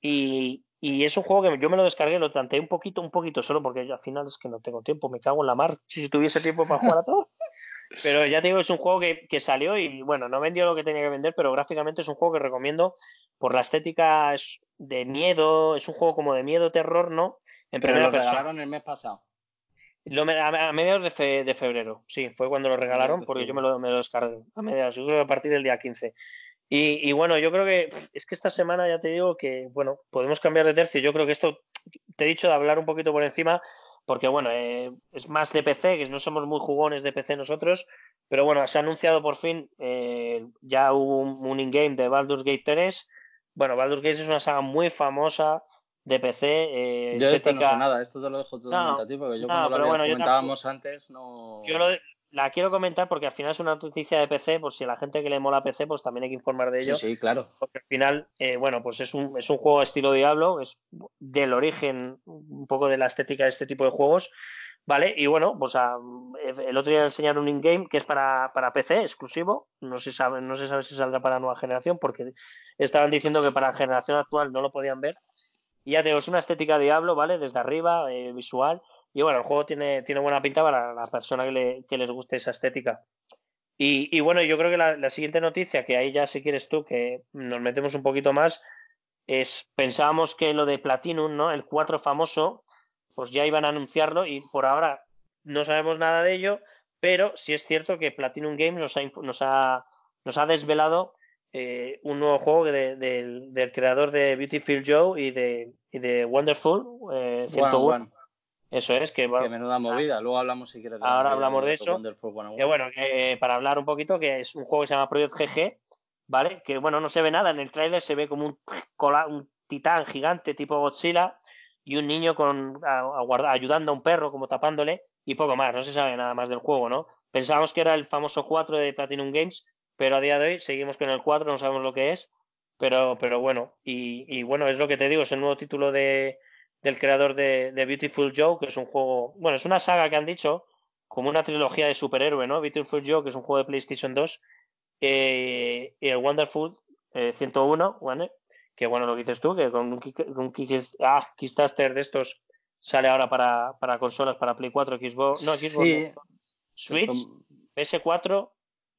y, es un juego que yo me lo descargué, lo tanteé un poquito, un poquito solo, porque al final es que no tengo tiempo, me cago en la mar. Si, tuviese tiempo para jugar a todo. Pero ya te digo, es un juego que, que, salió y bueno, no vendió lo que tenía que vender, pero gráficamente es un juego que recomiendo por la estética de miedo, es un juego como de miedo, terror, ¿no? En primera pero lo regalaron el mes pasado. Lo, a, mediados de, de, febrero, sí, fue cuando lo regalaron, porque yo me lo, me lo descargué. A mediados, yo creo que a partir del día 15. Y, y, bueno, yo creo que es que esta semana ya te digo que, bueno, podemos cambiar de tercio. Yo creo que esto, te he dicho de hablar un poquito por encima, porque bueno, eh, es más de PC, que no somos muy jugones de PC nosotros, pero bueno, se ha anunciado por fin, eh, ya hubo un, in-game de Baldur's Gate 3. Bueno, Baldur's Gate es una saga muy famosa de PC. Eh, yo esto no sé nada, esto te lo dejo todo a ti, porque yo cuando lo comentábamos antes no... Yo lo, la quiero comentar porque al final es una noticia de PC, por si a la gente que le mola PC, pues también hay que informar de ello. Sí, sí claro. Porque al final, eh, bueno, pues es un, es un juego estilo Diablo, es del origen un poco de la estética de este tipo de juegos, ¿vale? Y bueno, pues a, el otro día enseñaron un in-game que es para, para PC exclusivo, no se, sabe, no se sabe si saldrá para nueva generación, porque estaban diciendo que para la generación actual no lo podían ver. Y ya tengo, es una estética Diablo, ¿vale? Desde arriba, eh, visual y bueno, el juego tiene, tiene buena pinta para la persona que, le, que les guste esa estética. Y, y bueno, yo creo que la, la, siguiente noticia, que ahí ya si quieres tú, que nos metemos un poquito más, es, pensábamos que lo de Platinum, ¿no? El 4 famoso, pues ya iban a anunciarlo y por ahora no sabemos nada de ello, pero sí es cierto que Platinum Games nos ha, nos ha, nos ha desvelado eh, un nuevo juego de, de, del creador de Beautiful Joe y de, y de Wonderful eh, 101. Eso es, que, que menuda movida. Luego hablamos si quieres. Ahora hablamos de eso. Que bueno, que para hablar un poquito, que es un juego que se llama Project GG, ¿vale? Que bueno, no se ve nada. En el tráiler se ve como un, un titán gigante tipo Godzilla y un niño con ayudando a un perro, como tapándole, y poco más. No se sabe nada más del juego, ¿no? Pensábamos que era el famoso 4 de Platinum Games, pero a día de hoy seguimos con el 4, no sabemos lo que es. Pero, pero bueno, y, y bueno, es lo que te digo, es el nuevo título de, del creador de, de, Beautiful Joe, que es un juego, bueno, es una saga que han dicho, como una trilogía de superhéroe, ¿no? Beautiful Joe, que es un juego de PlayStation 2, eh, y el Wonderful eh, 101, ¿vale? Que bueno, lo que dices tú, que con un, un ah, Kickstarter de estos sale ahora para, para consolas, para Play 4, Xbox, no, Xbox, Switch, PS4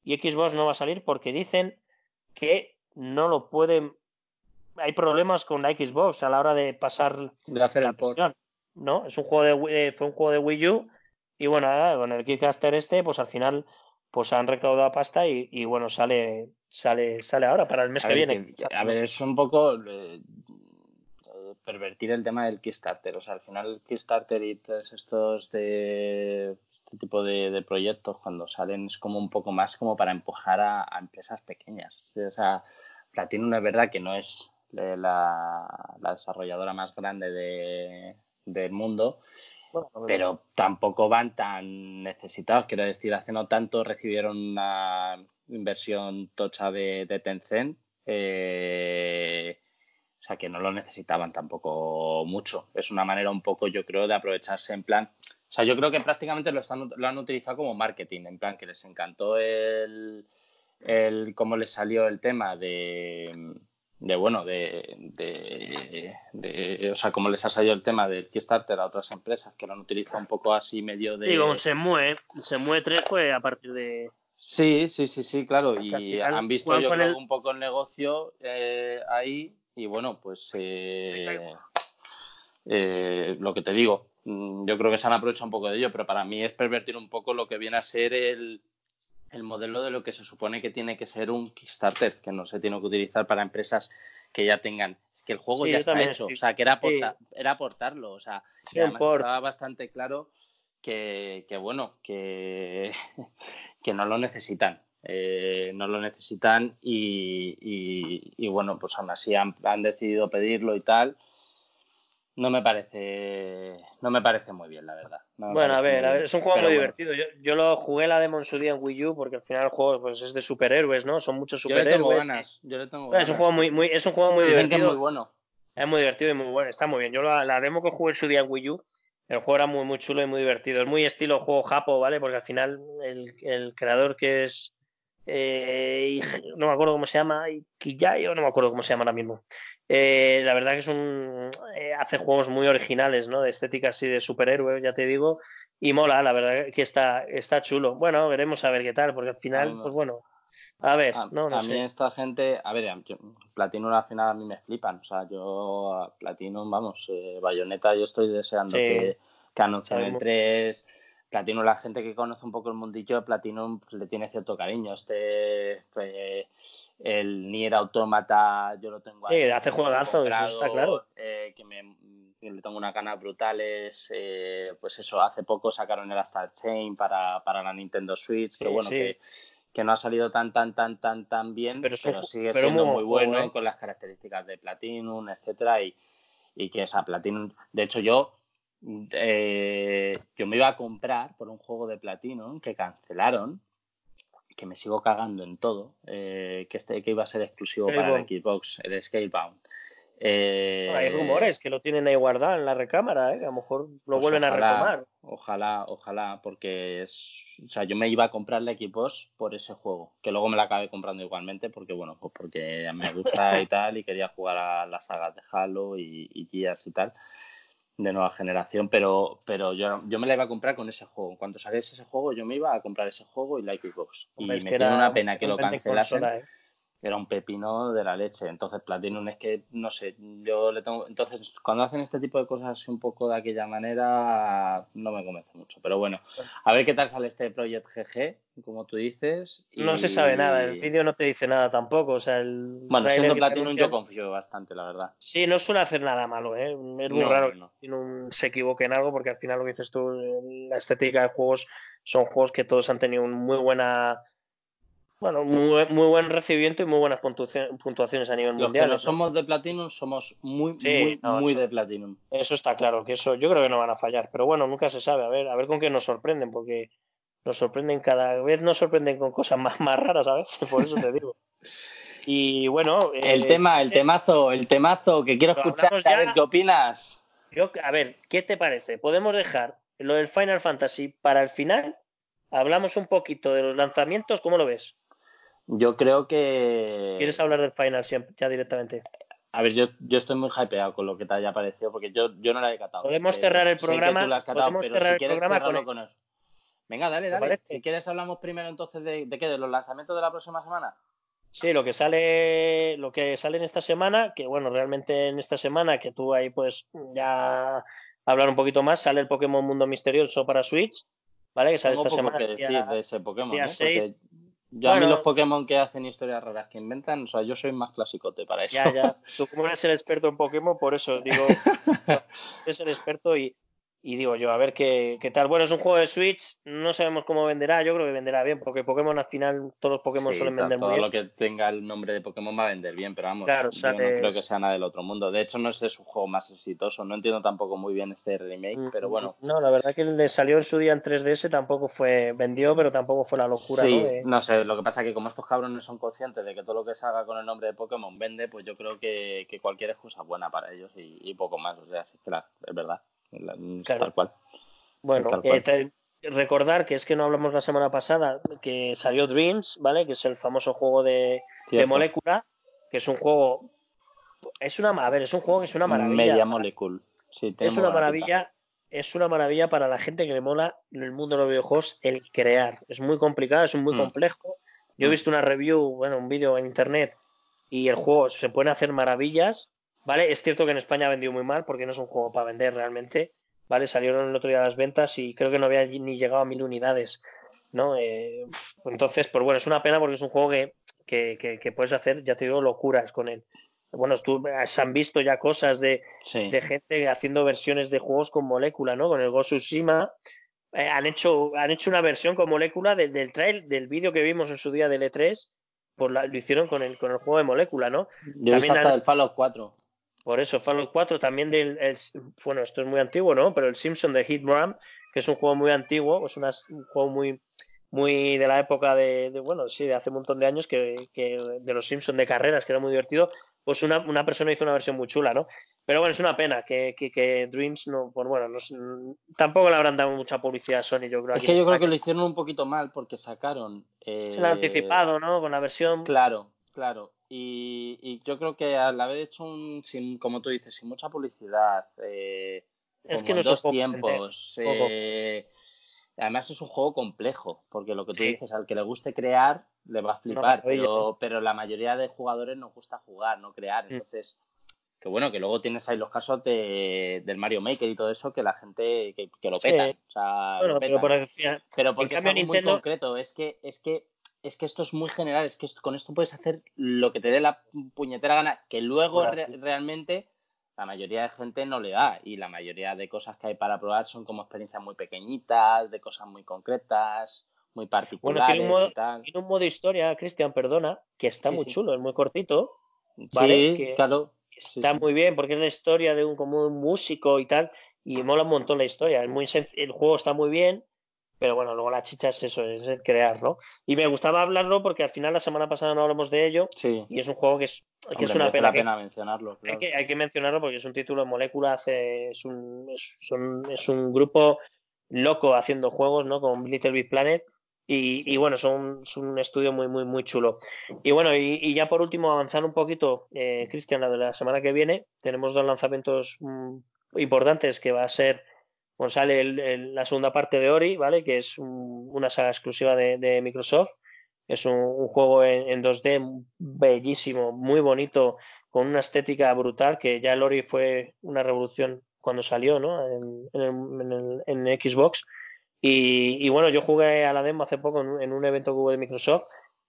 y Xbox no va a salir porque dicen que no lo pueden hay problemas con la Xbox a la hora de pasar de hacer el port. ¿no? Es un juego de eh, fue un juego de Wii U y bueno, con el Kickstarter este, pues al final pues han recaudado pasta y, y bueno, sale sale sale ahora para el mes que viene. a ver, es un poco eh, pervertir el tema del Kickstarter, o sea, al final el Kickstarter y todos estos de este tipo de, proyectos cuando salen es como un poco más como para empujar a, a empresas pequeñas. O sea, Platinum es verdad que no es la, desarrolladora más grande de, del mundo, pero tampoco van tan necesitados. Quiero decir, hace no tanto recibieron una inversión tocha de, de Tencent. Eh, o sea que no lo necesitaban tampoco mucho. Es una manera un poco, yo creo, de aprovecharse en plan. O sea, yo creo que prácticamente lo, están, lo han utilizado como marketing, en plan que les encantó el, el cómo les salió el tema de, de bueno, de, de, o sea, como les ha salido el tema del Kickstarter a otras empresas que lo han utilizado un poco así medio de... Sí, como se mueve, se mueve 3 fue a partir de... Sí, sí, sí, sí, claro, y han visto yo creo un poco el negocio eh, ahí y bueno, pues eh, eh, lo que te digo, mm, yo creo que se han aprovechado un poco de ello, pero para mí es pervertir un poco lo que viene a ser el, el modelo de lo que se supone que tiene que ser un Kickstarter, que no se tiene que utilizar para empresas que ya tengan. Que el juego ya está hecho, o sea, que era, era aportarlo, o sea, estaba bastante claro que, que bueno, que, que no lo necesitan, eh, no lo necesitan y, y, bueno, pues aún así han, han decidido pedirlo y tal, no me parece no me parece muy bien la verdad. Bueno a ver, a ver es un juego muy divertido. Yo, yo, lo jugué la Demon su día en Wii U porque al final el juego pues es de superhéroes no son muchos superhéroes yo le tengo ganas yo le tengo ganas. es un juego muy, muy es un juego muy divertido que es muy bueno. Es muy divertido y muy bueno está muy bien. Yo la, la demo que jugué en su día en Wii U el juego era muy muy chulo y muy divertido. Es muy estilo juego japo vale porque al final el, el creador que es eh, no me acuerdo cómo se llama, Kiyayo, no me acuerdo cómo se llama ahora mismo. Eh, la verdad que es un eh, hace juegos muy originales, ¿no? De estética así de superhéroe, ya te digo, y mola, la verdad que está, está chulo. Bueno, veremos a ver qué tal, porque al final, pues bueno, a ver, a, no, no a mí esta gente, a ver, yo, Platinum al final a mí me flipan, o sea, yo Platinum, vamos, eh, Bayonetta yo estoy deseando Sí. que, que anuncien el Sabemos. 3. Platinum, la gente que conoce un poco el mundillo de Platinum pues, le tiene cierto cariño. Este, pues, el Nier Automata, yo lo tengo Sí, ahí. hace lo tengo juegazos, eso está claro. eh, que, me, que le tengo unas ganas brutales. eh, pues eso, hace poco sacaron el Star Chain para, para la Nintendo Switch, que Sí, bueno, sí. que, que no ha salido tan, tan, tan, tan, tan bien, Pero pero, sigue pero siendo muy bueno ¿eh? con las características de Platinum, etcétera, y, y que esa Platinum, de hecho yo eh, yo me iba a comprar por un juego de Platinum que cancelaron, que me sigo cagando en todo, eh, que este que iba a ser exclusivo para Scalebound. Xbox, el Scalebound. Eh, Hay rumores que lo tienen ahí guardado en la recámara, ¿eh? que a lo mejor lo pues vuelven a ojalá, retomar. Ojalá, ojalá, porque es, o sea, yo me iba a comprar la Xbox por ese juego, que luego me la acabé comprando igualmente, porque bueno, pues porque me gusta y tal, y quería jugar a las sagas de Halo y, y Gears y tal, de nueva generación, pero, pero yo, yo me la iba a comprar con ese juego. Cuando saquéis ese juego, yo me iba a comprar ese juego y la Xbox. Y me tiene una pena que lo cancelasen consola, ¿eh? Era un pepino de la leche. Entonces, Platinum es que, no sé, yo le tengo. Entonces, cuando hacen este tipo de cosas un poco de aquella manera, no me convence mucho. Pero bueno, a ver qué tal sale este Project GG, como tú dices. No se sabe nada, el vídeo no te dice nada tampoco. O sea, el Bueno, siendo Platinum, yo confío bastante, la verdad. Sí, no suele hacer nada malo, ¿eh? Es muy No, raro no, no. que Platinum se equivoque en algo, porque al final lo que dices tú, la estética de juegos son juegos que todos han tenido un muy buena. Bueno, muy, muy buen recibimiento y muy buenas puntuaci- puntuaciones a nivel Los que mundial. no ¿no? somos de Platinum somos muy, Sí, muy, no, muy eso- de Platinum. Eso está claro, que eso yo creo que no van a fallar, pero bueno, nunca se sabe, a ver, a ver con qué nos sorprenden, porque nos sorprenden cada vez, nos sorprenden con cosas más, más raras a veces, por eso te digo. Y bueno, El eh, tema, el temazo, el temazo que quiero escuchar, a ver qué opinas. yo- a ver, ¿qué te parece? ¿Podemos dejar lo del Final Fantasy para el final? Hablamos un poquito de los lanzamientos, ¿cómo lo ves? Yo creo que. ¿Quieres hablar del final ya directamente? A ver, yo, yo estoy muy hypeado con lo que te haya parecido, porque yo, yo no la he catado. Podemos eh, cerrar el programa. Sé que tú si quieres con, con él. Venga, dale, dale. Si quieres hablamos primero entonces de, de qué, de los lanzamientos de la próxima semana. Sí, lo que sale, lo que sale en esta semana, que bueno, realmente en esta semana, que tú ahí pues ya hablar un poquito más, sale el Pokémon Mundo Misterioso para Switch, ¿vale? Que sale Tengo esta poco semana. Que decir de ese Pokémon, día ¿eh? Yo a mí los Pokémon que hacen historias raras que inventan, o sea, yo soy más clasicote para eso. Ya, ya. Tú como eres el experto en Pokémon, por eso digo, eres el experto y y digo yo, a ver qué, qué tal. Bueno, es un juego de Switch, no sabemos cómo venderá, yo creo que venderá bien, porque Pokémon al final, todos los Pokémon Sí, suelen vender todo muy bien. lo que tenga el nombre de Pokémon va a vender bien, pero vamos, Claro, yo no creo que sea nada del otro mundo. De hecho, no es su juego más exitoso. No entiendo tampoco muy bien este remake, pero bueno. Mm, No, la verdad que el de salió en su día en 3DS tampoco fue, vendió, pero tampoco fue la locura, sí, ¿no? De- no sé, lo que pasa es que como estos cabrones son conscientes de que todo lo que salga con el nombre de Pokémon vende, pues yo creo que, que cualquier excusa es buena para ellos y, y poco más. O sea, sí, claro, es verdad, Claro. tal cual. Bueno, Tal eh, te- recordar que es que no hablamos la semana pasada que salió Dreams, ¿vale? Que es el famoso juego de, de molécula, que es un juego, es una, a ver, es un juego que es una maravilla. Media Molecule. Sí, es una maravilla, es una maravilla para la gente que le mola en el mundo de los videojuegos el crear. Es muy complicado, es muy Mm. complejo. Yo he Mm. visto una review, bueno, un vídeo en internet y el juego se pueden hacer maravillas, ¿vale? Es cierto que en España ha vendido muy mal porque no es un juego para vender realmente, ¿vale? Salieron el otro día las ventas y creo que no había ni llegado a mil unidades, ¿no? Eh, entonces, pues bueno, es una pena porque es un juego que, que, que, que puedes hacer, ya te digo, locuras con él. Bueno, tú, se han visto ya cosas de, Sí. de gente haciendo versiones de juegos con molécula, ¿no? Con el Ghost Tsushima. Eh, han, hecho, han hecho una versión con molécula del, del trail, del vídeo que vimos en su día del E3, por la, lo hicieron con el, con el juego de molécula, ¿no? Yo También hasta han- del Fallout 4. Por eso, Fallout 4 también del. el- bueno, esto es muy antiguo, ¿no? Pero el Simpson de Hitman, que es un juego muy antiguo, es una- un juego muy muy de la época de, de, bueno, sí, de hace un montón de años, que, que de los Simpson de carreras, que era muy divertido, pues una, una, persona hizo una versión muy chula, ¿no? Pero bueno, es una pena que, que, Dreams no, pues bueno, no, tampoco le habrán dado mucha publicidad a Sony, yo creo. Es que yo creo que lo hicieron un poquito mal porque sacaron. Eh, Se lo han anticipado, ¿no? Con la versión. Claro, claro. Y, y, yo creo que al haber hecho un, sin, como tú dices, sin mucha publicidad, eh, es que no dos tiempos, eh, además es un juego complejo, porque lo que tú dices, al que le guste crear, le va a flipar, pero, pero la mayoría de jugadores nos gusta jugar, no crear, mm. entonces que bueno, que luego tienes ahí los casos de, del Mario Maker y todo eso que la gente que, que lo peta. O sea, lo Pero, pero, porque es algo muy concreto, es que, es que es que esto es muy general, es que con esto puedes hacer lo que te dé la puñetera gana, que luego realmente la mayoría de gente no le da y la mayoría de cosas que hay para probar son como experiencias muy pequeñitas, de cosas muy concretas, muy particulares tiene un modo, y tal. Tiene un modo historia, Cristian, perdona, que está muy chulo, es muy cortito. ¿vale? Sí, claro. Está muy bien porque es la historia de un como un músico y tal y mola un montón la historia. Es muy el juego está muy bien pero bueno, luego la chicha es eso, es el crearlo. Y me gustaba hablarlo porque al final la semana pasada no hablamos de ello. Sí. Y es un juego que es, que es una pena. pena mencionarlo. Hay, que, hay, que, mencionarlo porque es un título de moléculas, es un, es, un, es un grupo loco haciendo juegos, ¿no? Con Little Big Planet. Y, y, bueno, son, es un estudio muy, muy, muy chulo. Y bueno, y, y ya por último, avanzar un poquito, eh, Cristian, la de la semana que viene, tenemos dos lanzamientos mm, importantes que va a ser pues sale la segunda parte de Ori, ¿vale? Que es una saga exclusiva de, Microsoft. Es un, juego en, 2D bellísimo, muy bonito, con una estética brutal, que ya el Ori fue una revolución cuando salió, ¿no? En, el, Xbox. Y, bueno, yo jugué a la demo hace poco en, un evento que hubo de Microsoft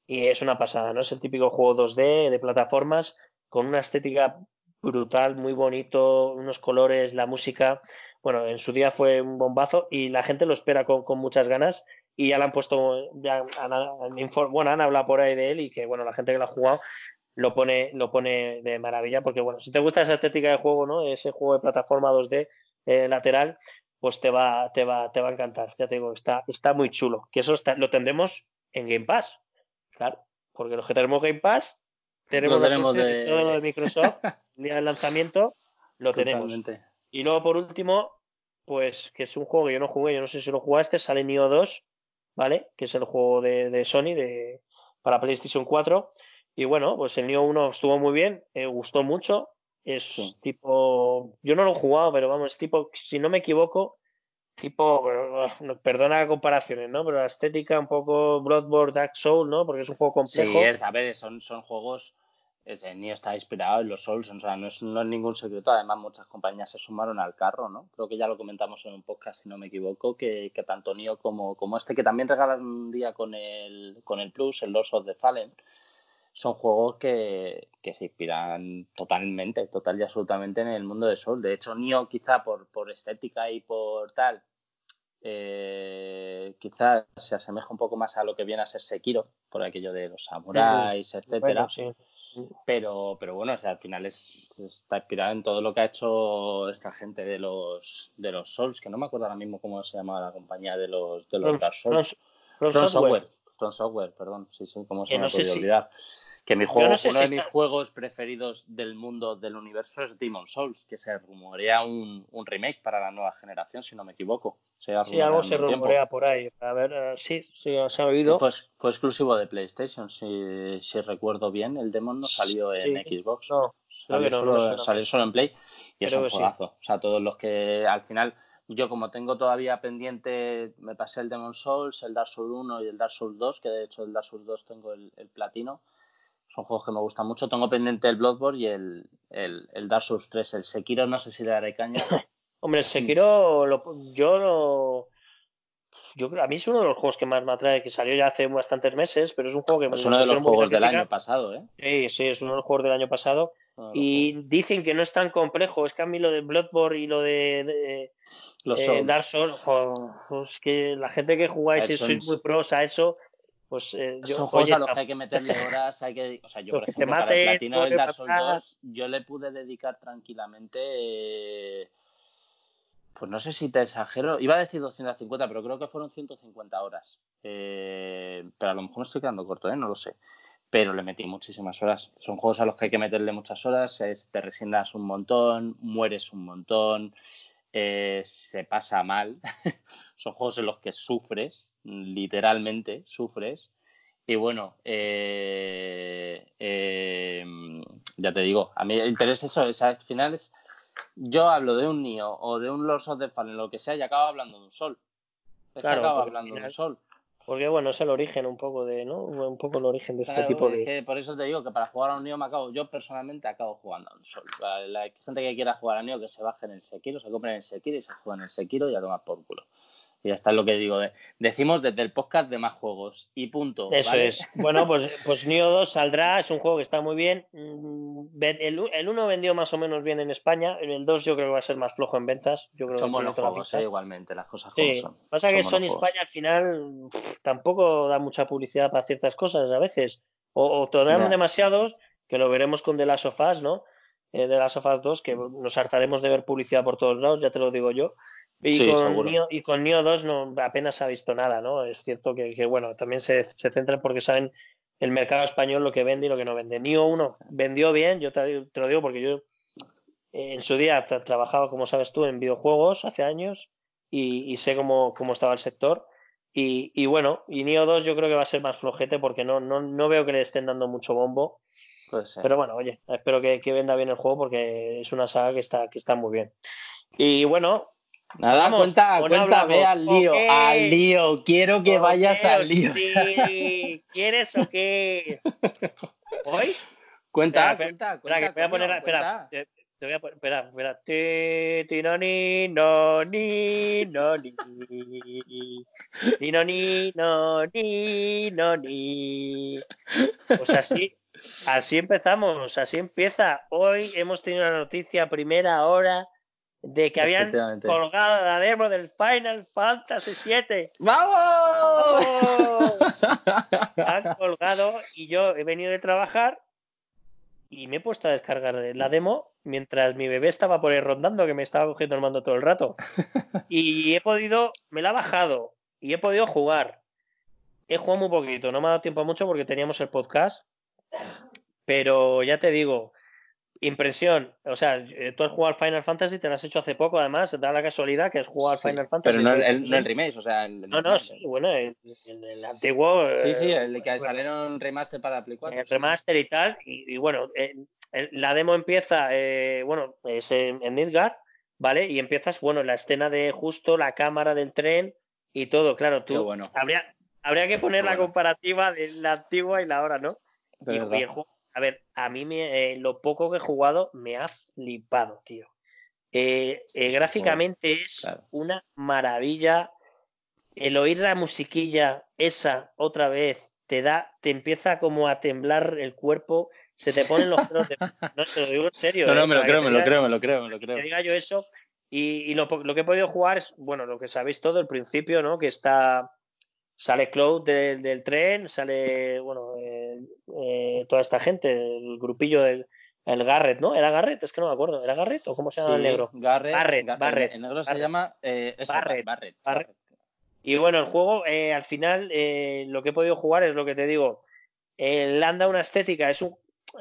y es una pasada, ¿no? Es el típico juego 2D de plataformas con una estética brutal, muy bonito, unos colores, la música bueno, en su día fue un bombazo y la gente lo espera con, muchas ganas y ya le han puesto, ya bueno, han hablado por ahí de él y que, bueno, la gente que lo ha jugado lo pone, lo pone de maravilla porque, bueno, si te gusta esa estética de juego, ¿no? Ese juego de plataforma 2D eh, lateral, pues te va, te va, te va a encantar. Ya te digo, está, está muy chulo. Que eso lo tendremos en Game Pass. Claro, porque los que tenemos Game Pass, tenemos, de... todo lo de Microsoft, el día del lanzamiento, lo tenemos. Y luego, por último, pues que es un juego que yo no jugué, yo no sé si lo jugaste, sale Nioh 2, ¿vale? Que es el juego de, Sony de, para PlayStation 4. Y bueno, pues el Nioh 1 estuvo muy bien, me gustó mucho. Es tipo, yo no lo he jugado, pero vamos, es tipo, si no me equivoco, tipo, perdona comparaciones, ¿no? Pero la estética un poco Bloodborne, Dark Soul, ¿no? Porque es un juego complejo. Sí, es, a ver, son, son juegos ese Nio está inspirado en los Souls, o sea, no es, no es ningún secreto. Además, muchas compañías se sumaron al carro, ¿no? Creo que ya lo comentamos en un podcast, si no me equivoco, que, que tanto Nio como, como este, que también regalan un día con el, con el Plus, el Lords of the Fallen, son juegos que, que se inspiran totalmente, total y absolutamente en el mundo de Souls. De hecho, Nio, quizá por, por estética y por tal, eh, quizás se asemeja un poco más a lo que viene a ser Sekiro, por aquello de los samuráis, etcétera. sí pero, pero bueno, o sea, al final es, está inspirado en todo lo que ha hecho esta gente de los de los Souls, que no me acuerdo ahora mismo cómo se llama la compañía de los de los Dark Souls. From, Software. From Software, perdón, sí, sí, cómo se me ha podido olvidar. Que mi juego, uno de mis juegos preferidos del mundo del universo es Demon Souls, que se rumorea un, un remake para la nueva generación, si no me equivoco. sí, algo se rumorea por ahí. A ver, eh, sí, sí, se ha oído. Fue, fue, exclusivo de PlayStation, si, si, recuerdo bien. El Demon no salió en Xbox. No, salió, solo, salió, solo, en Play. Y es un juegazo. O sea, todos los que al final yo como tengo todavía pendiente, me pasé el Demon Souls, el Dark Souls 1 y el Dark Souls 2, que de hecho el Dark Souls 2 tengo el, el platino son juegos que me gustan mucho. Tengo pendiente el Bloodborne y el, el, el Dark Souls 3. El Sekiro no sé si le daré caña. Hombre, el Sekiro yo lo, yo creo, a mí es uno de los juegos que más me atrae, que salió ya hace bastantes meses, pero es un juego que es uno de los juegos del año pasado, ¿eh? Sí, sí, es uno de los juegos del año pasado. y dicen que no es tan complejo. Es que a mí lo de Bloodborne y lo de, los eh, Dark Souls, pues que la gente que jugáis y sois muy pros a eso, pues eh, yo, son juegos a los que hay que meterle horas, hay que, o sea, yo por ejemplo para el platino del Dark Souls 2 yo le pude dedicar tranquilamente eh, pues no sé si te exagero, iba a decir 250, pero creo que fueron 150 horas. Eh, pero a lo mejor me estoy quedando corto, ¿eh? no lo sé. pero le metí muchísimas horas. Son juegos a los que hay que meterle muchas horas, te resignas un montón, mueres un montón, se pasa mal. Son juegos en los que sufres, literalmente sufres. Y bueno, eh, eh, ya te digo, a mí el interés eso, es, al final es, yo hablo de un Nio o de un Lords of the Fallen, lo que sea, y acabo hablando de un Sol. Es claro, que acabo hablando de un Sol. Porque bueno, es el origen un poco de, ¿no? Un poco el origen de este tipo de. Que por eso te digo que para jugar a un Neo me acabo, yo personalmente acabo jugando a un Sol. La, gente que quiera jugar a Neo que se baje en el Sekiro, se compre en el Sekiro y se juega en el Sekiro y a tomar por culo. Y ya está lo que digo. decimos desde el podcast de más juegos. Y punto. Eso es. Bueno, pues, pues Neo 2 saldrá. Es un juego que está muy bien. Mm, el, el 1 vendió más o menos bien en España. El 2 yo creo que va a ser más flojo en ventas. Yo creo Somos que los juegos, eh, igualmente. Las cosas como son. Pasa que Sony España al final tampoco da mucha publicidad para ciertas cosas a veces. O, o te dan demasiados, que lo veremos con The Last of Us, ¿no? Eh, de Last of Us 2, que nos hartaremos de ver publicidad por todos lados, ya te lo digo yo. Y, con Neo, y con 2 no, apenas se ha visto nada, ¿no? Es cierto que, bueno, también se, se centran porque saben el mercado español lo que vende y lo que no vende. Neo 1 vendió bien, yo te, lo digo porque yo en su día trabajaba, como sabes tú, en videojuegos hace años y, sé cómo, cómo, estaba el sector. Y, y, bueno, y Neo 2 yo creo que va a ser más flojete porque no, no, no veo que le estén dando mucho bombo. Pero bueno, oye, espero que, que, venda bien el juego porque es una saga que está, que está muy bien. Y bueno, Nada, cuenta, cuéntame al lío, al lío. Quiero que vayas al lío. Sí. ¿Quieres o qué? ¿Hoy? Cuenta, espera, cuenta, cuenta. Que voy a poner, espera, te, voy a poner, espera, espera. Ti, ti, no, ni, no, ni, no, ni. Ni, no, ni, no, ni, no, ni. Pues así, así empezamos, así empieza. Hoy hemos tenido una noticia primera hora de que habían colgado la demo del Final Fantasy VII. ¡Vamos! Han colgado y yo he venido de trabajar y me he puesto a descargar la demo mientras mi bebé estaba por ahí rondando, que me estaba cogiendo el mando todo el rato. Y he podido, me la ha bajado y he podido jugar. He jugado muy poquito, no me ha dado tiempo mucho porque teníamos el podcast. Pero ya te digo, Impresión, o sea, eh, tú has jugado al Final Fantasy, te lo has hecho hace poco, además, da la casualidad que has jugado al Final Fantasy. Pero no el, el, remake, o sea, el, no, no, sí, bueno, el, el, antiguo. Sí, sí, el que salieron remaster para Play 4. El remaster y tal, y, bueno, la demo empieza, eh, bueno, es en, Midgard, ¿vale? Y empiezas, bueno, la escena de justo la cámara del tren y todo, claro, tú. Bueno. Habría, habría que poner la comparativa de la antigua y la ahora, ¿no? Y, y, el juego a ver, a mí me, eh, lo poco que he jugado me ha flipado, tío. Eh, eh, gráficamente es una maravilla. El oír la musiquilla esa otra vez te da, te empieza como a temblar el cuerpo, se te ponen los pelos No, te lo digo en serio. No, no, me lo creo, me lo creo, me lo creo, me lo creo. Que diga yo eso. Y, lo, lo, que he podido jugar es, bueno, lo que sabéis todo, el principio, ¿no? Que está sale Cloud del, tren, sale, bueno, eh, eh, toda esta gente, el grupillo del el Garrett, ¿no? ¿Era Garrett? Es que no me acuerdo. ¿Era Garrett o cómo se llama el negro? Garrett. Barrett. El, negro se llama eh, Barrett, Barrett, Y bueno, el juego, al final, lo que he podido jugar es lo que te digo. le anda una estética, es un,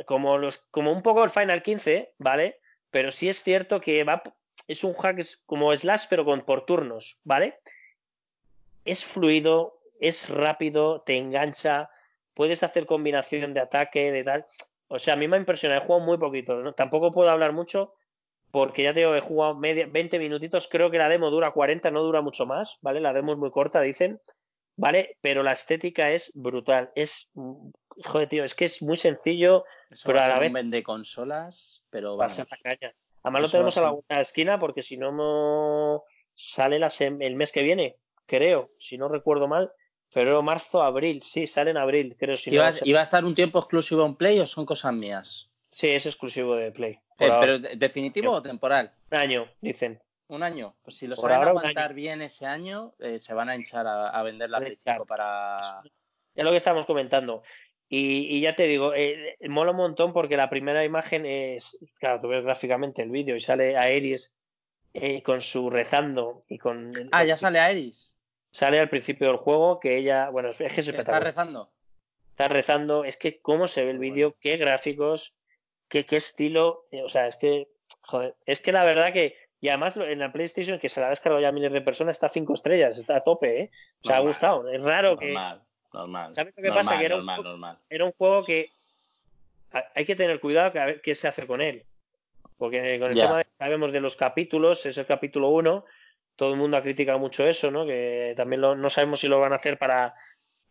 como, los, como un poco el Final 15, ¿vale? Pero sí es cierto que va, es un hack como Slash, pero con, por turnos, ¿vale? Es fluido, es rápido, te engancha, puedes hacer combinación de ataque, de tal. O sea, a mí me ha impresionado, he jugado muy poquito, ¿no? tampoco puedo hablar mucho porque ya te digo, he jugado media, 20 minutitos, creo que la demo dura 40, no dura mucho más, ¿vale? La demo es muy corta, dicen, ¿vale? Pero la estética es brutal, es, joder, tío, es que es muy sencillo, pero a, la vez... vende consolas, pero va a caña. Además lo tenemos a la esquina porque si no sale el mes que viene, creo, si no recuerdo mal, Febrero, marzo, abril. Sí, sale en abril, creo. Si ¿Iba, a estar un tiempo exclusivo en Play o son cosas mías? Sí, es exclusivo de Play. Eh, ¿Pero definitivo o temporal? Un año, dicen. Un año. Pues si lo saben aguantar bien ese año, eh, se van a hinchar a, vender la Play para. Es lo que estamos comentando. Y, ya te digo, eh, mola un montón porque la primera imagen es, claro, tú ves gráficamente el vídeo y sale Aeris eh, con su rezando y con... Ah, ya sale Aeris sale al principio del juego que ella, bueno, es que ¿Está rezando? estás rezando. Es que cómo se ve el vídeo, qué gráficos, qué, qué estilo. eh, O sea, es que, joder, es que la verdad que. Y además lo- en la PlayStation, que se la ha descargado ya a miles de personas, está a 5 estrellas, está a tope, ¿eh? O sea, ha Normal, gustado. Es raro que. Normal, normal. ¿Sabes lo que normal, pasa? Que era un normal, normal. era un juego que ha- hay que tener cuidado que a ver qué se hace con él. Porque con el Ya. tema de, sabemos de los capítulos, es el capítulo 1, todo el mundo ha criticado mucho eso, ¿no? Que también lo- no sabemos si lo van a hacer para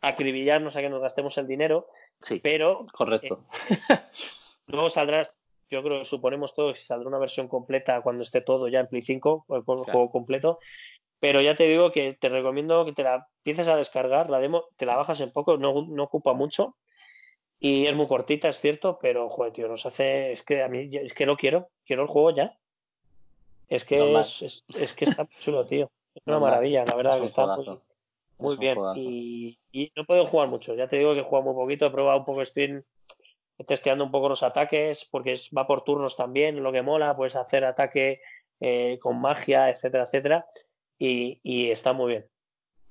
acribillarnos a que nos gastemos el dinero, Sí, pero correcto. luego saldrá, yo creo que suponemos todos que saldrá una versión completa cuando esté todo ya en Play 5, el juego completo. Pero ya te digo que te recomiendo que te la empieces a descargar, la demo, te la bajas en poco, no, no ocupa mucho. Y es muy cortita, es cierto, pero joder, tío, nos hace. Es que a mí, es que lo quiero, quiero el juego ya. Es que es, es, es que está chulo, tío. Es una Normal. maravilla, la verdad, Es que está muy, bien. Y, y no puedo jugar mucho, ya te digo que he jugado muy poquito, he probado un poco, estoy testeando un poco los ataques, porque es- va por turnos también, lo que mola, puedes hacer ataque eh, con magia, etcétera, etcétera. Y, y está muy bien.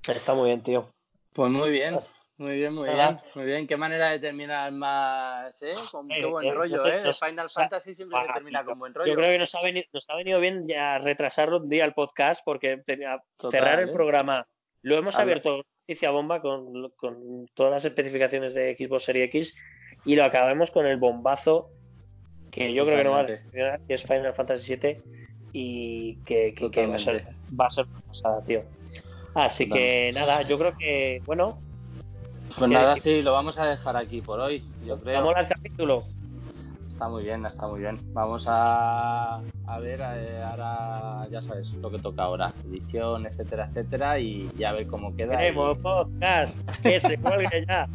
Está muy bien, tío. Pues muy bien, muy bien, muy bien, muy bien. Qué manera de terminar más, ¿eh? Con qué Eh, buen eh, rollo, ¿eh? nos- Final Fantasy siempre se termina con buen rollo. Yo creo que nos ha venido, nos ha venido bien ya retrasarlo un día el podcast porque tenía Total, cerrar el ¿eh? programa. Lo hemos abierto con noticia bomba con, con todas las especificaciones de Xbox Series X y lo acabamos con el bombazo que yo creo que no va a decepcionar, que es Final Fantasy VII y que, que- que va, a ser, va a ser pasada, tío. Así que nada, yo creo que, bueno, Pues ¿qué nada, decir? sí, lo vamos a dejar aquí por hoy, yo ¿te creo. mola el capítulo? Está muy bien, está muy bien. Vamos a, a ver, eh, ahora ya sabes lo que toca ahora, edición, etcétera, etcétera, y ya a ver cómo queda. y- Queremos podcast, que se cuelgue ya.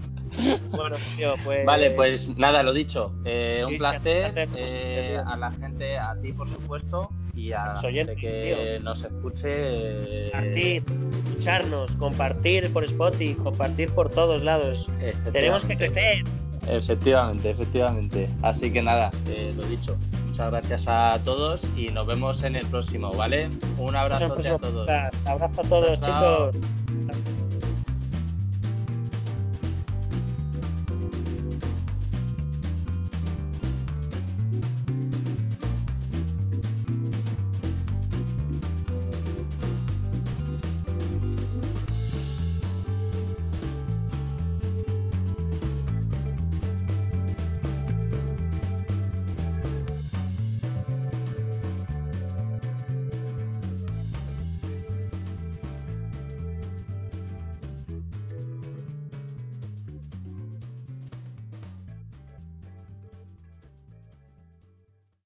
Bueno, tío, pues. Vale, pues nada, lo dicho. eh, un placer eh, a la gente, a ti por supuesto, y a la gente que nos escuche. eh, compartir, escucharnos, compartir por Spotify, compartir por todos lados. Tenemos que crecer. Efectivamente, efectivamente. Así que nada, eh, lo dicho. Muchas gracias a todos y nos vemos en el próximo, ¿vale? Un abrazo a todos. Abrazo a todos, chao. chicos.